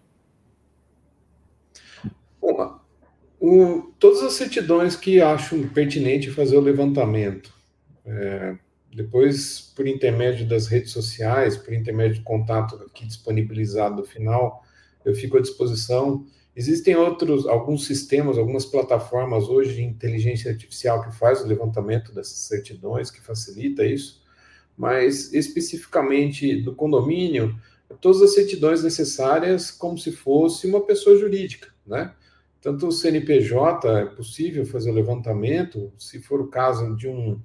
C: Bom, O, todas as certidões que acho pertinente fazer o levantamento. É, depois, por intermédio das redes sociais, por intermédio de contato aqui disponibilizado no final, eu fico à disposição. Existem outros, alguns sistemas, algumas plataformas hoje de inteligência artificial que faz o levantamento dessas certidões, que facilita isso, mas especificamente do condomínio, todas as certidões necessárias como se fosse uma pessoa jurídica, né? Tanto o CNPJ é possível fazer o levantamento, se for o caso de um,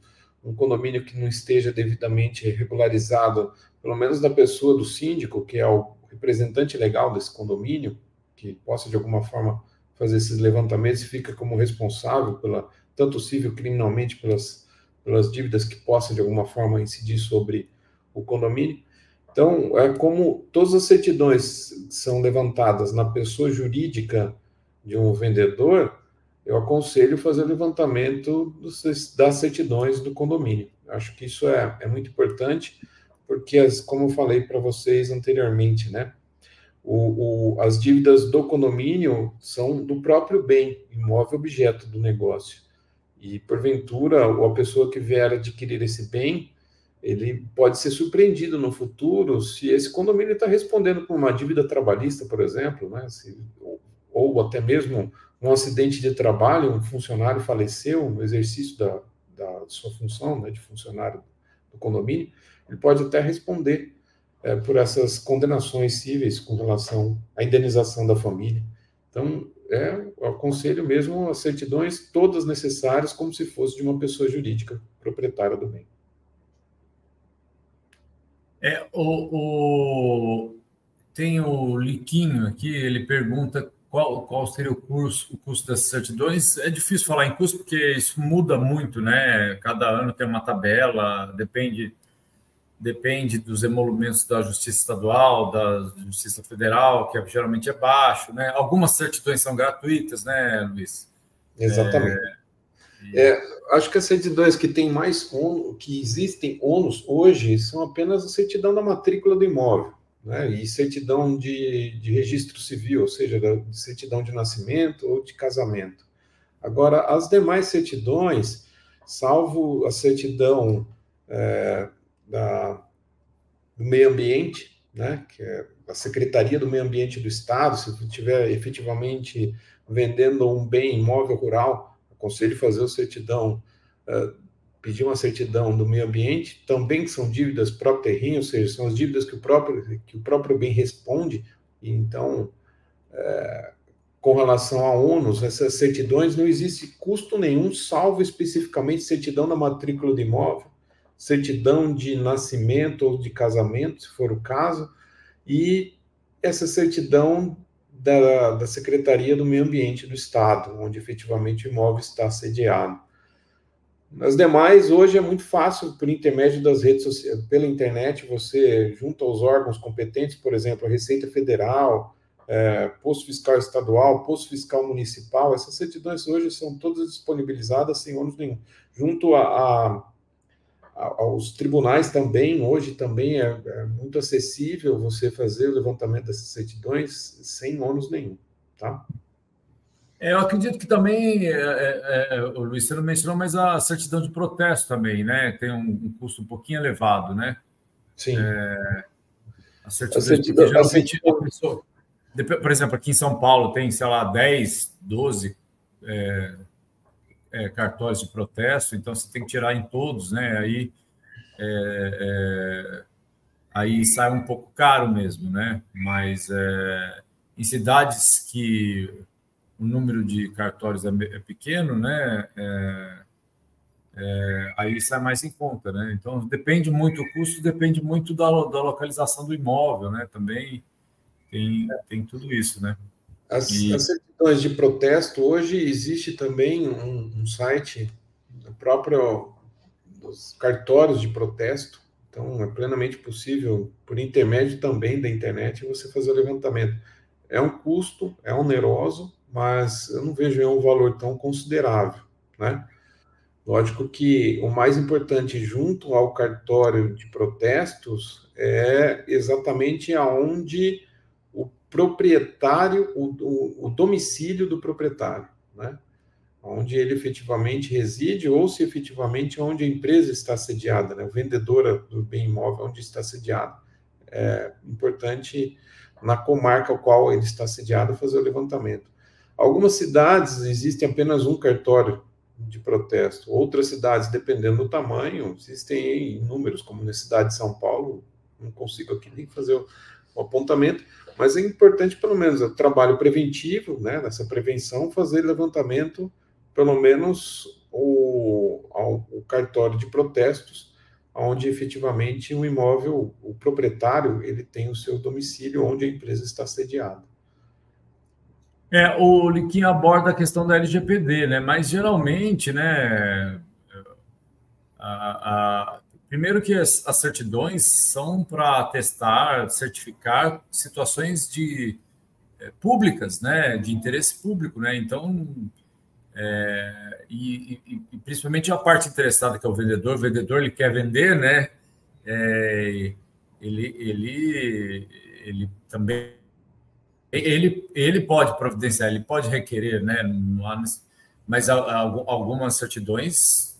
C: um condomínio que não esteja devidamente regularizado, pelo menos da pessoa do síndico, que é o representante legal desse condomínio, que possa de alguma forma fazer esses levantamentos e fica como responsável pela tanto civil criminalmente pelas pelas dívidas que possam de alguma forma incidir sobre o condomínio. Então, é como todas as certidões são levantadas na pessoa jurídica de um vendedor, eu aconselho fazer o levantamento dos, das certidões do condomínio. Acho que isso é, é muito importante, porque, as, como eu falei para vocês anteriormente, né, o, o, as dívidas do condomínio são do próprio bem, imóvel objeto do negócio. E, porventura, a pessoa que vier adquirir esse bem, ele pode ser surpreendido no futuro se esse condomínio está respondendo por uma dívida trabalhista, por exemplo, né? Se, ou, até mesmo um acidente de trabalho, um funcionário faleceu no exercício da, da sua função né, de funcionário do condomínio, ele pode até responder é, por essas condenações cíveis com relação à indenização da família. Então, é, aconselho mesmo as certidões todas necessárias, como se fosse de uma pessoa jurídica proprietária do bem.
B: É, o, o, tem o Liquinho aqui, ele pergunta qual, qual seria o, curso, o custo das certidões. É difícil falar em custo, porque isso muda muito, né? Cada ano tem uma tabela, depende depende dos emolumentos da Justiça Estadual, da Justiça Federal, que geralmente é baixo, né? Algumas certidões são gratuitas, né, Luiz?
C: Exatamente. É, é, acho que as certidões que têm mais ônus, que existem ônus hoje, são apenas a certidão da matrícula do imóvel, né? E certidão de, de registro civil, ou seja, da certidão de nascimento ou de casamento. Agora, as demais certidões, salvo a certidão é, da, do meio ambiente, né, que é a Secretaria do Meio Ambiente do Estado, se estiver efetivamente vendendo um bem imóvel rural, aconselho fazer a certidão, uh, pedir uma certidão do meio ambiente, também são dívidas próprio terreno, ou seja, são as dívidas que o próprio, que o próprio bem responde, então, uh, com relação a ônus, essas certidões não existe custo nenhum, salvo especificamente certidão da matrícula do imóvel, certidão de nascimento ou de casamento, se for o caso, e essa certidão da, da Secretaria do Meio Ambiente do Estado, onde efetivamente o imóvel está sediado. Nas demais, hoje é muito fácil, por intermédio das redes sociais, pela internet, você junta aos órgãos competentes, por exemplo, a Receita Federal, é, Posto Fiscal Estadual, Posto Fiscal Municipal, essas certidões hoje são todas disponibilizadas sem ônus nenhum. Junto a, a aos tribunais também, hoje também é, é, muito acessível você fazer o levantamento dessas certidões sem ônus nenhum, tá?
B: É, eu acredito que também, é, é, é, o Luiz, você não mencionou, mas a certidão de protesto também, né? Tem um, um custo um pouquinho elevado, né?
C: Sim.
B: É, a certidão, a certidão, a certidão... Pessoa, por exemplo, aqui em São Paulo tem, sei lá, 10, 12 é, cartórios de protesto, então você tem que tirar em todos, né? Aí, aí sai um pouco caro mesmo, né? Mas em cidades que o número de cartórios é, é pequeno, né? É, aí sai mais em conta, né? Então depende muito, o custo depende muito da, da localização do imóvel, né? Também tem, tem tudo isso, né?
C: As, e... as certidões de protesto, hoje existe também um, um site do próprio dos cartórios de protesto, então é plenamente possível, por intermédio também da internet, você fazer o levantamento. É um custo, é oneroso, mas eu não vejo um valor tão considerável, né? Lógico que o mais importante junto ao cartório de protestos é exatamente aonde proprietário, o, o, o domicílio do proprietário. né? onde ele efetivamente reside ou se efetivamente onde a empresa está sediada, né? o vendedor do bem imóvel onde está sediado. É importante na comarca ao qual ele está sediado fazer o levantamento. Algumas cidades existem apenas um cartório de protesto. Outras cidades, dependendo do tamanho, existem números, como na cidade de São Paulo, não consigo aqui nem fazer o apontamento, mas é importante, pelo menos, o trabalho preventivo, né, nessa prevenção, fazer levantamento, pelo menos, o, o cartório de protestos, onde efetivamente o imóvel, o proprietário, ele tem o seu domicílio onde a empresa está sediada.
B: É, o Liquim aborda a questão da LGPD, né? Mas geralmente, né? A, a, primeiro que as, as certidões são para testar, certificar situações de é, públicas, né? De interesse público, né? Então, é, e, e, e, principalmente a parte interessada que é o vendedor, o vendedor ele quer vender, né? É, ele, ele, ele também ele, ele pode providenciar, ele pode requerer, né? Mas algumas certidões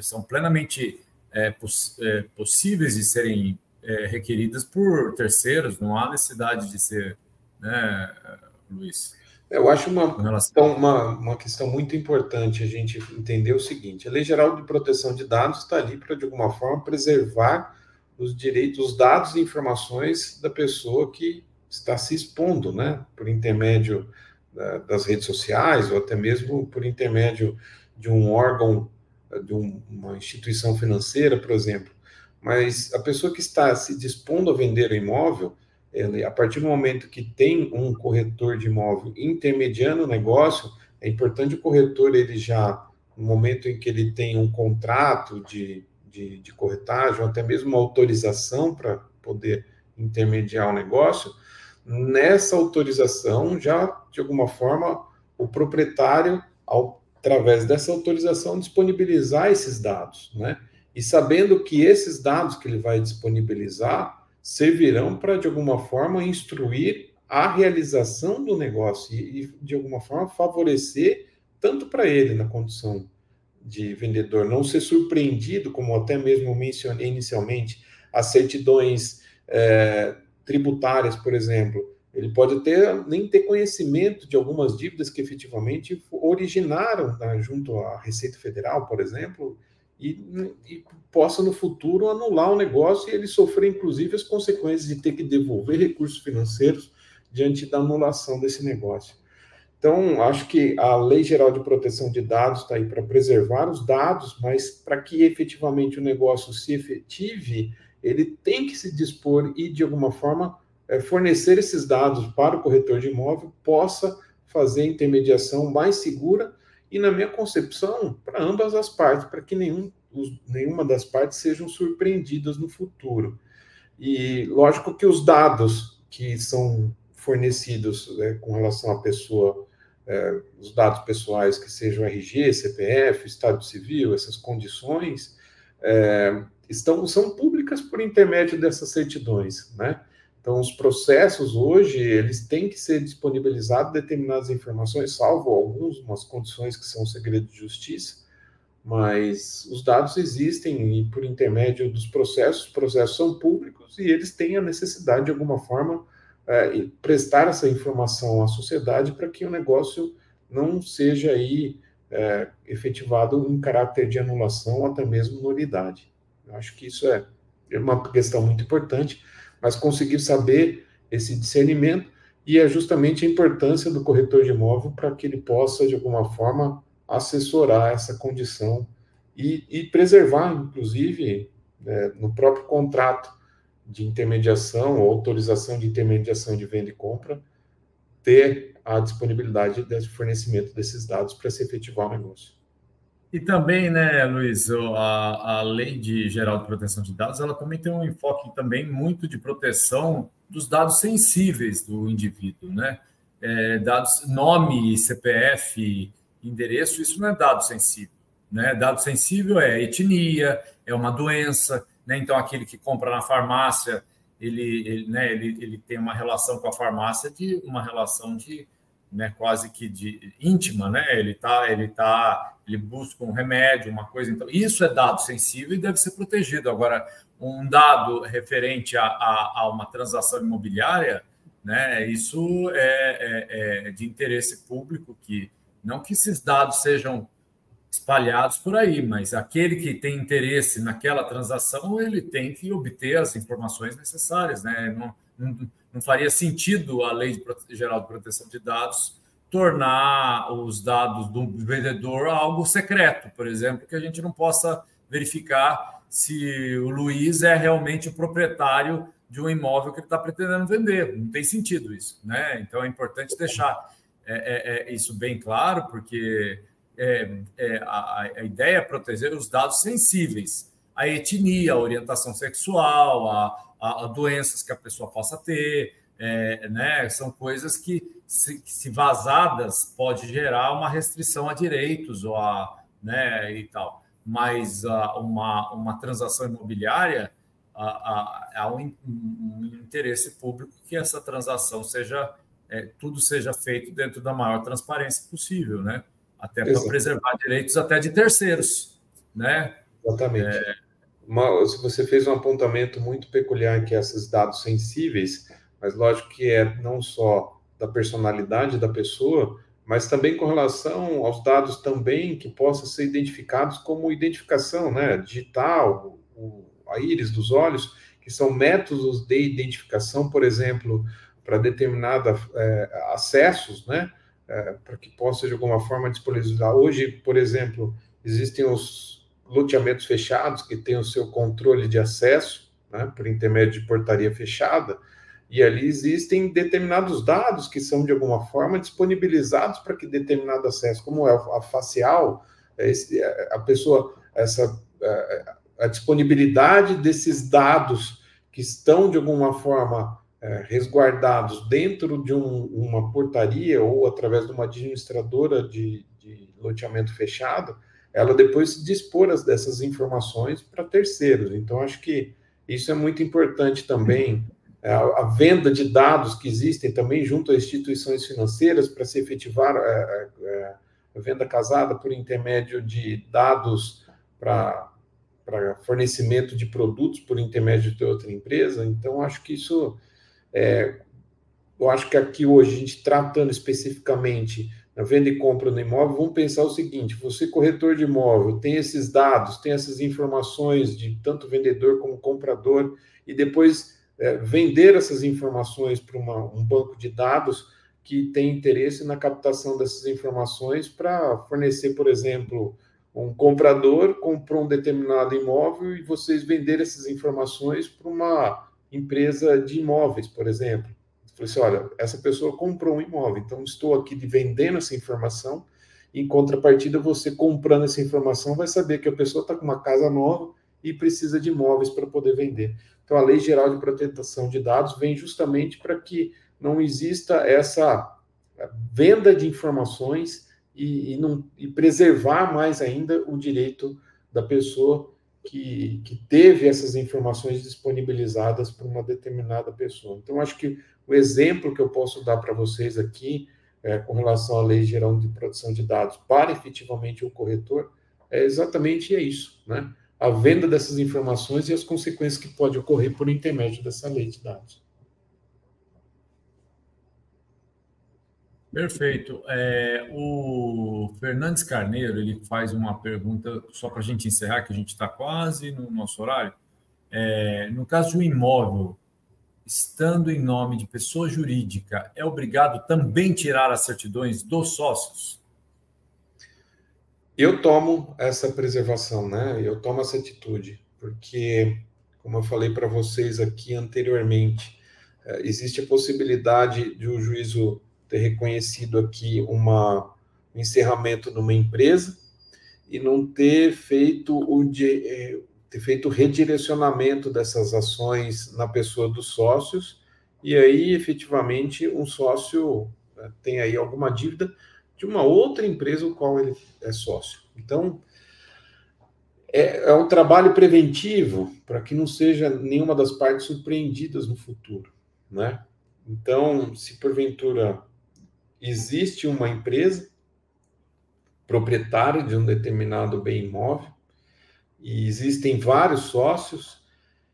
B: são plenamente é, poss, é, possíveis de serem é, requeridas por terceiros, não há necessidade de ser, né, Luiz?
C: Eu acho uma, questão, uma, uma questão muito importante a gente entender o seguinte: a Lei Geral de Proteção de Dados está ali para, de alguma forma, preservar os direitos, os dados e informações da pessoa que está se expondo, né, por intermédio das redes sociais ou até mesmo por intermédio de um órgão, de um, uma instituição financeira, por exemplo. Mas a pessoa que está se dispondo a vender o imóvel, ele, a partir do momento que tem um corretor de imóvel intermediando o negócio, é importante o corretor, ele já, no momento em que ele tem um contrato de, de, de corretagem, ou até mesmo uma autorização para poder intermediar o negócio, nessa autorização, já de alguma forma, o proprietário, ao, através dessa autorização, disponibilizar esses dados, né? E sabendo que esses dados que ele vai disponibilizar servirão para, de alguma forma, instruir a realização do negócio e, de alguma forma, favorecer tanto para ele na condição de vendedor não ser surpreendido, como até mesmo mencionei inicialmente, as certidões é, tributárias, por exemplo, ele pode ter nem ter conhecimento de algumas dívidas que efetivamente originaram né, junto à Receita Federal, por exemplo, e, e, possa no futuro anular o negócio e ele sofrer inclusive as consequências de ter que devolver recursos financeiros diante da anulação desse negócio. Então, acho que a Lei Geral de Proteção de Dados está aí para preservar os dados, mas para que efetivamente o negócio se efetive, ele tem que se dispor e, de alguma forma, é, fornecer esses dados para o corretor de imóvel, possa fazer a intermediação mais segura e, na minha concepção, para ambas as partes, para que nenhum, nenhuma das partes sejam surpreendidas no futuro. E lógico que os dados que são fornecidos né, com relação à pessoa, é, os dados pessoais que sejam RG, CPF, Estado Civil, essas condições, é, estão, são públicas por intermédio dessas certidões, né? Então, os processos hoje, eles têm que ser disponibilizados determinadas informações, salvo algumas condições que são segredo de justiça, mas os dados existem e por intermédio dos processos, os processos são públicos e eles têm a necessidade, de alguma forma, é, prestar essa informação à sociedade para que o negócio não seja aí é, efetivado em caráter de anulação ou até mesmo nulidade. Eu acho que isso é, uma questão muito importante, mas conseguir saber esse discernimento e é justamente a importância do corretor de imóvel para que ele possa, de alguma forma, assessorar essa condição e, e preservar, inclusive, né, no próprio contrato de intermediação ou autorização de intermediação de venda e compra, ter a disponibilidade de fornecimento desses dados para se efetivar o negócio.
B: E também, né, Luiz, a, a Lei de Geral de Proteção de Dados, ela também tem um enfoque também muito de proteção dos dados sensíveis do indivíduo, né? É, dados, nome, CPF, endereço, isso não é dado sensível, né? Dado sensível é etnia, é uma doença, né? Então, aquele que compra na farmácia, ele, ele, né, ele, ele tem uma relação com a farmácia de uma relação de né, quase que de íntima, né? Ele tá, ele tá, ele busca um remédio, uma coisa. Então, isso é dado sensível e deve ser protegido. Agora, um dado referente a, a, a uma transação imobiliária, né? Isso é, é, é, de interesse público que não que esses dados sejam espalhados por aí, mas aquele que tem interesse naquela transação, ele tem que obter as informações necessárias, né? Não, não, não faria sentido a Lei Geral de Proteção de Dados tornar os dados do vendedor algo secreto, por exemplo, que a gente não possa verificar se o Luiz é realmente o proprietário de um imóvel que ele está pretendendo vender. Não tem sentido isso, né? Então é importante deixar é, é, é isso bem claro, porque é, é, a, a, ideia é proteger os dados sensíveis, a etnia, a orientação sexual, a, a, a doenças que a pessoa possa ter, é, né? São coisas que, se, se, vazadas, pode gerar uma restrição a direitos ou a, né, e tal. Mas uh, uma, uma transação imobiliária há um, um, interesse público que essa transação seja é, tudo seja feito dentro da maior transparência possível, né? Até para preservar direitos até de terceiros, né?
C: Exatamente. É, uma, você fez um apontamento muito peculiar que é esses dados sensíveis, mas lógico que é não só da personalidade da pessoa, mas também com relação aos dados também que possam ser identificados como identificação, né, digital, o, a íris dos olhos, que são métodos de identificação, por exemplo, para determinados é, acessos, né, é, para que possa de alguma forma disponibilizar. Hoje, por exemplo, existem os loteamentos fechados que têm o seu controle de acesso, né, por intermédio de portaria fechada, e ali existem determinados dados que são de alguma forma disponibilizados para que determinado acesso, como é a facial, é é, a pessoa, essa a disponibilidade desses dados que estão de alguma forma resguardados dentro de um, uma portaria ou através de uma administradora de, de loteamento fechado, ela depois dispor as, dessas informações para terceiros. Então, acho que isso é muito importante também. É, a, venda de dados que existem também junto a instituições financeiras para se efetivar a, a, a, venda casada por intermédio de dados para fornecimento de produtos por intermédio de outra empresa. Então, acho que isso é, eu acho que aqui hoje a gente tratando especificamente na venda e compra no imóvel, vamos pensar o seguinte: você, corretor de imóvel, tem esses dados, tem essas informações de tanto vendedor como comprador, e depois é, vender essas informações para um banco de dados que tem interesse na captação dessas informações para fornecer, por exemplo, um comprador comprou um determinado imóvel e vocês vender essas informações para uma empresa de imóveis, por exemplo. Falei assim: olha, essa pessoa comprou um imóvel, então estou aqui vendendo essa informação. Em contrapartida, você comprando essa informação vai saber que a pessoa está com uma casa nova e precisa de imóveis para poder vender. Então, a Lei Geral de Proteção de Dados vem justamente para que não exista essa venda de informações e, e, não, e preservar mais ainda o direito da pessoa que, que teve essas informações disponibilizadas para uma determinada pessoa. Então, acho que o exemplo que eu posso dar para vocês aqui, é, com relação à Lei Geral de Proteção de Dados para efetivamente o corretor, é exatamente isso, né? A venda dessas informações e as consequências que pode ocorrer por intermédio dessa lei de dados.
B: Perfeito. É, o Fernandes Carneiro ele faz uma pergunta só para a gente encerrar, que a gente está quase no nosso horário. É, no caso de um imóvel estando em nome de pessoa jurídica, é obrigado também tirar as certidões dos sócios?
C: Eu tomo essa preservação, né? Eu tomo essa atitude, porque, como eu falei para vocês aqui anteriormente, é, existe a possibilidade de o juízo ter reconhecido aqui uma, um encerramento numa empresa e não ter feito o, de, é, ter feito redirecionamento dessas ações na pessoa dos sócios, e aí, efetivamente, um sócio né, tem aí alguma dívida de uma outra empresa o qual ele é sócio. Então, é, é um trabalho preventivo para que não seja nenhuma das partes surpreendidas no futuro, né? Então, se porventura existe uma empresa proprietária de um determinado bem imóvel e existem vários sócios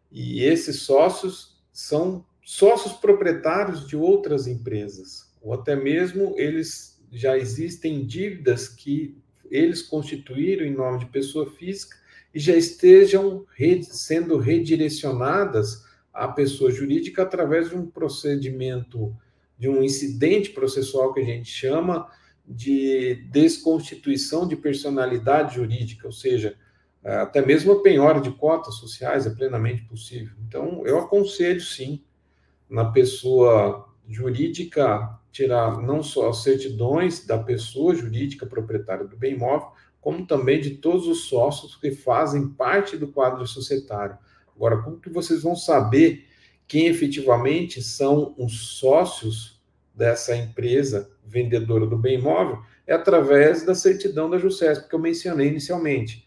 C: e esses sócios são sócios proprietários de outras empresas. Ou até mesmo eles já existem dívidas que eles constituíram em nome de pessoa física e já estejam sendo redirecionadas à pessoa jurídica através de um procedimento, de um incidente processual que a gente chama de desconstituição de personalidade jurídica, ou seja, até mesmo a penhora de cotas sociais é plenamente possível. Então, eu aconselho sim na pessoa jurídica tirar não só as certidões da pessoa jurídica proprietária do bem imóvel, como também de todos os sócios que fazem parte do quadro societário. Agora, como que vocês vão saber quem efetivamente são os sócios dessa empresa vendedora do bem imóvel? É através da certidão da JUSESP, que eu mencionei inicialmente.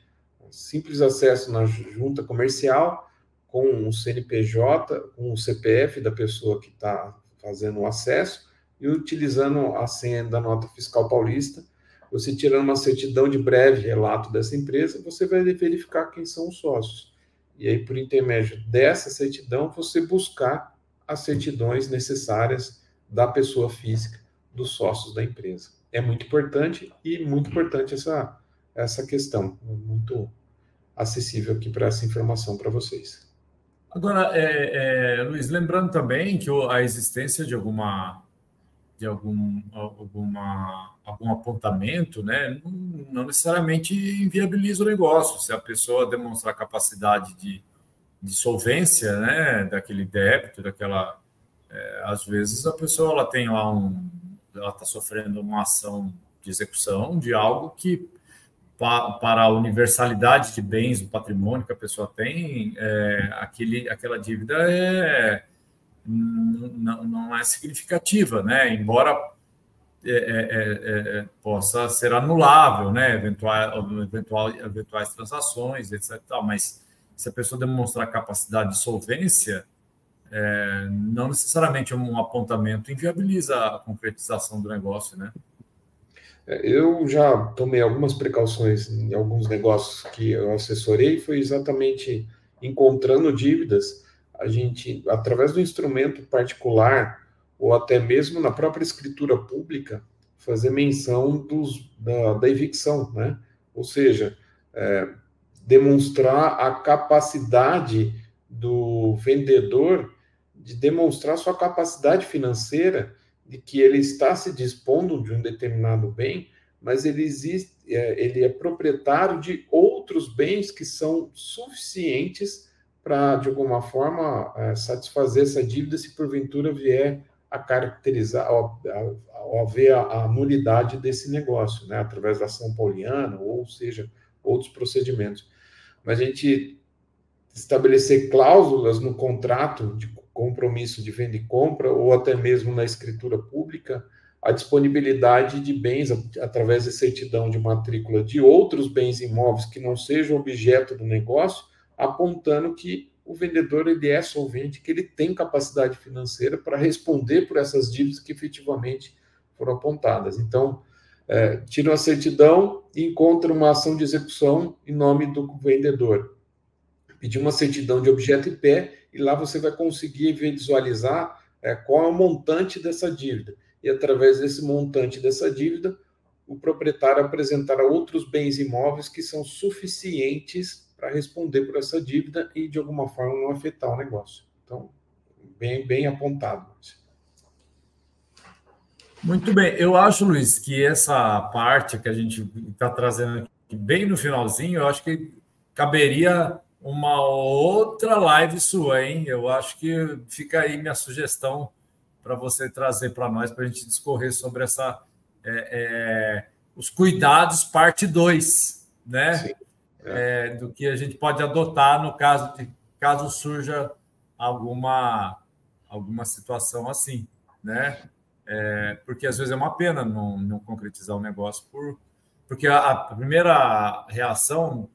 C: Simples acesso na junta comercial, com o CNPJ, com o CPF da pessoa que está fazendo o acesso, e utilizando a senha da nota fiscal paulista, você tirando uma certidão de breve relato dessa empresa, você vai verificar quem são os sócios. E aí, por intermédio dessa certidão, você buscar as certidões necessárias da pessoa física, dos sócios da empresa. É muito importante e muito importante essa, essa questão, muito acessível aqui para essa informação para vocês.
B: Agora, é, é, Luiz, lembrando também que a existência de alguma de algum, alguma, algum apontamento, né, não, necessariamente inviabiliza o negócio. Se a pessoa demonstrar capacidade de, de solvência né, daquele débito, daquela. É, às vezes a pessoa ela tem lá um. Ela está sofrendo uma ação de execução de algo que, para a universalidade de bens, do patrimônio que a pessoa tem, é, aquele, aquela dívida é não, não é significativa, né? Embora é, é, é, é, possa ser anulável, né? Eventual, eventual, eventuais transações, etc. Mas se a pessoa demonstrar capacidade de solvência, não necessariamente um apontamento inviabiliza a concretização do negócio, né?
C: É, eu já tomei algumas precauções em alguns negócios que eu assessorei, foi exatamente encontrando dívidas a gente, através do instrumento particular, ou até mesmo na própria escritura pública, fazer menção dos, da, da evicção, né? Ou seja, é, demonstrar a capacidade do vendedor de demonstrar sua capacidade financeira de que ele está se dispondo de um determinado bem, mas ele existe, é, ele é proprietário de outros bens que são suficientes para, de alguma forma, é, satisfazer essa dívida se porventura vier a caracterizar, ao haver a, a, nulidade desse negócio, né, através da ação pauliana, ou seja, outros procedimentos. Mas a gente estabelecer cláusulas no contrato de compromisso de venda e compra, ou até mesmo na escritura pública, a disponibilidade de bens através de certidão de matrícula de outros bens imóveis que não sejam objeto do negócio, apontando que o vendedor ele é solvente, que ele tem capacidade financeira para responder por essas dívidas que efetivamente foram apontadas. Então, é, tira a certidão e encontra uma ação de execução em nome do vendedor. Pedir uma certidão de objeto em pé e lá você vai conseguir visualizar é, qual é o montante dessa dívida. E através desse montante dessa dívida, o proprietário apresentará outros bens imóveis que são suficientes para responder por essa dívida e, de alguma forma, não afetar o negócio. Então, bem, bem apontado.
B: Muito bem. Eu acho, Luiz, que essa parte que a gente está trazendo aqui bem no finalzinho, eu acho que caberia uma outra live sua, hein? Eu acho que fica aí minha sugestão para você trazer para nós, para a gente discorrer sobre essa é, é, os cuidados, parte 2, né? Sim é. do que a gente pode adotar no caso de caso surja alguma alguma situação assim, né? É, porque às vezes é uma pena não, não concretizar o um negócio por porque a, a primeira reação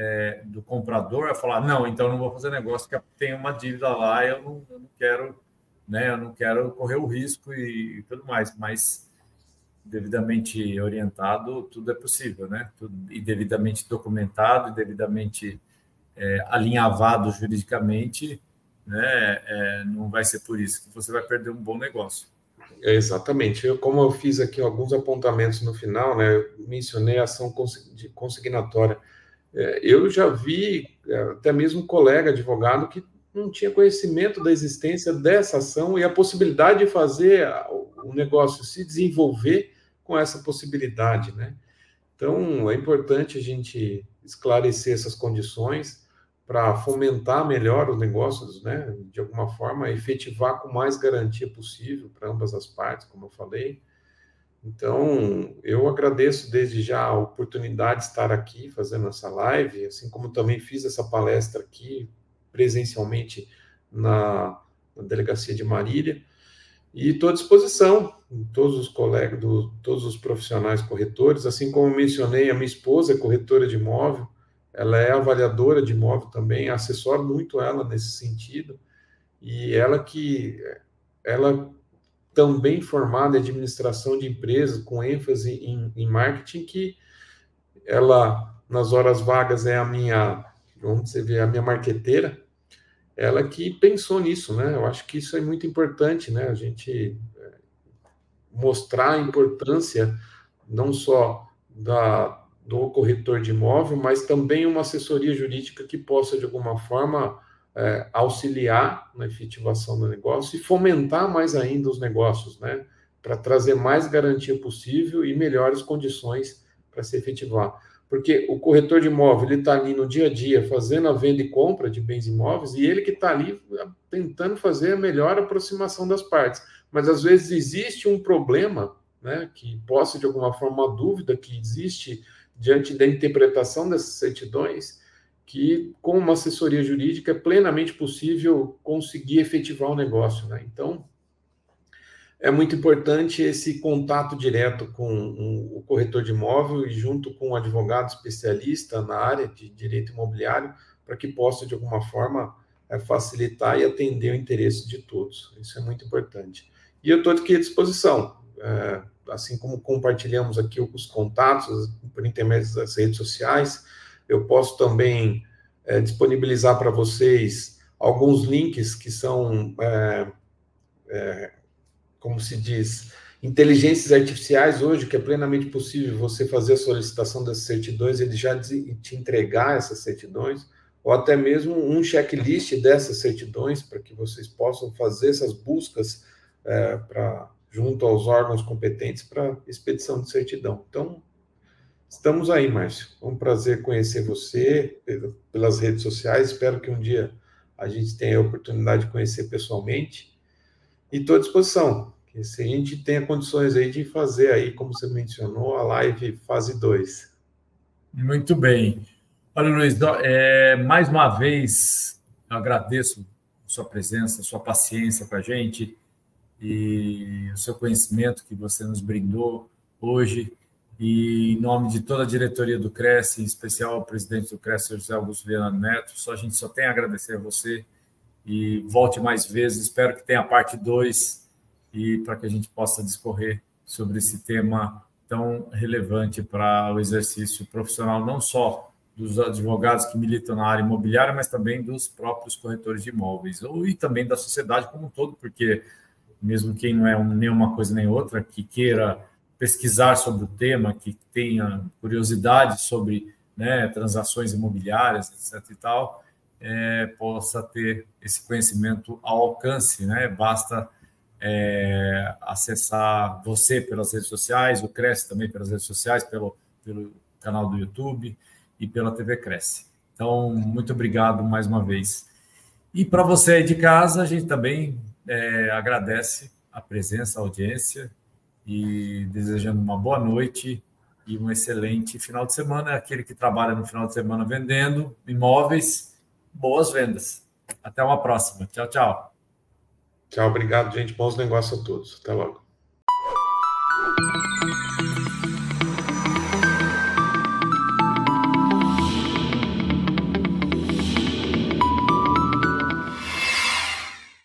B: é, do comprador é falar não, então não vou fazer negócio porque tem uma dívida lá, eu não, eu não quero, né? Eu não quero correr o risco e, e tudo mais, mas devidamente orientado, tudo é possível, né? Tudo, e devidamente documentado, e devidamente é, alinhavado juridicamente, né? É, não vai ser por isso que você vai perder um bom negócio.
C: Exatamente. Eu, como eu fiz aqui alguns apontamentos no final, né? Eu mencionei a ação consignatória. É, eu já vi é, até mesmo um colega advogado que não tinha conhecimento da existência dessa ação e a possibilidade de fazer o negócio se desenvolver com essa possibilidade, né? Então, é importante a gente esclarecer essas condições para fomentar melhor os negócios, né? De alguma forma, efetivar com mais garantia possível para ambas as partes, como eu falei. Então, eu agradeço desde já a oportunidade de estar aqui fazendo essa live, assim como também fiz essa palestra aqui presencialmente na, na delegacia de Marília. E estou à disposição, todos os colegas, do, todos os profissionais corretores, assim como mencionei, a minha esposa é corretora de imóvel, ela é avaliadora de imóvel também, assessoro muito ela nesse sentido, e ela que, ela também formada em administração de empresas, com ênfase em, em marketing, que ela, nas horas vagas, é a minha, vamos ver, a minha marqueteira, ela que pensou nisso, né? Eu acho que isso é muito importante, né? A gente é, mostrar a importância não só da, do corretor de imóvel, mas também uma assessoria jurídica que possa, de alguma forma, é, auxiliar na efetivação do negócio e fomentar mais ainda os negócios, né? Para trazer mais garantia possível e melhores condições para se efetivar porque o corretor de imóvel ele está ali no dia a dia fazendo a venda e compra de bens imóveis e ele que está ali ah, tentando fazer a melhor aproximação das partes. Mas às vezes existe um problema, né, que possa de alguma forma uma dúvida que existe diante da interpretação dessas certidões, que com uma assessoria jurídica é plenamente possível conseguir efetivar o negócio, né? Então, é muito importante esse contato direto com o corretor de imóvel e junto com um advogado especialista na área de direito imobiliário, para que possa, de alguma forma, é, facilitar e atender o interesse de todos. Isso é muito importante. E eu estou aqui à disposição, é, assim como compartilhamos aqui os contatos por intermédio das redes sociais, eu posso também é, disponibilizar para vocês alguns links que são é, é, como se diz, inteligências artificiais hoje, que é plenamente possível você fazer a solicitação das certidões, ele já te entregar essas certidões, ou até mesmo um checklist dessas certidões, para que vocês possam fazer essas buscas é, junto aos órgãos competentes para expedição de certidão. Então, estamos aí, Márcio. É um prazer conhecer você pelas redes sociais. Espero que um dia a gente tenha a oportunidade de conhecer pessoalmente. E estou à disposição. Que se a gente tenha condições aí de fazer aí, como você mencionou, a live fase 2.
B: Muito bem. Olha, Luiz, é, mais uma vez agradeço a sua presença, a sua paciência com a gente e o seu conhecimento que você nos brindou hoje. E em nome de toda a diretoria do Cresce, em especial o presidente do Cresce, José Augusto Leonardo Neto, só a gente só tem a agradecer a você e volte mais vezes. Espero que tenha parte 2 e para que a gente possa discorrer sobre esse tema tão relevante para o exercício profissional, não só dos advogados que militam na área imobiliária, mas também dos próprios corretores de imóveis, ou e também da sociedade como um todo, porque mesmo quem não é nem uma coisa nem outra, que queira pesquisar sobre o tema, que tenha curiosidade sobre né, transações imobiliárias, etc. e tal, é, possa ter esse conhecimento ao alcance, né? Basta é, acessar você pelas redes sociais, o Cresce também pelas redes sociais, pelo, pelo canal do YouTube e pela TV Cresce. Então, muito obrigado mais uma vez. E para você aí de casa, a gente também é, agradece a presença, a audiência e desejando uma boa noite e um excelente final de semana. Aquele que trabalha no final de semana vendendo imóveis boas vendas. Até uma próxima. Tchau, tchau.
C: Tchau, obrigado, gente. Bons negócios a todos. Até logo.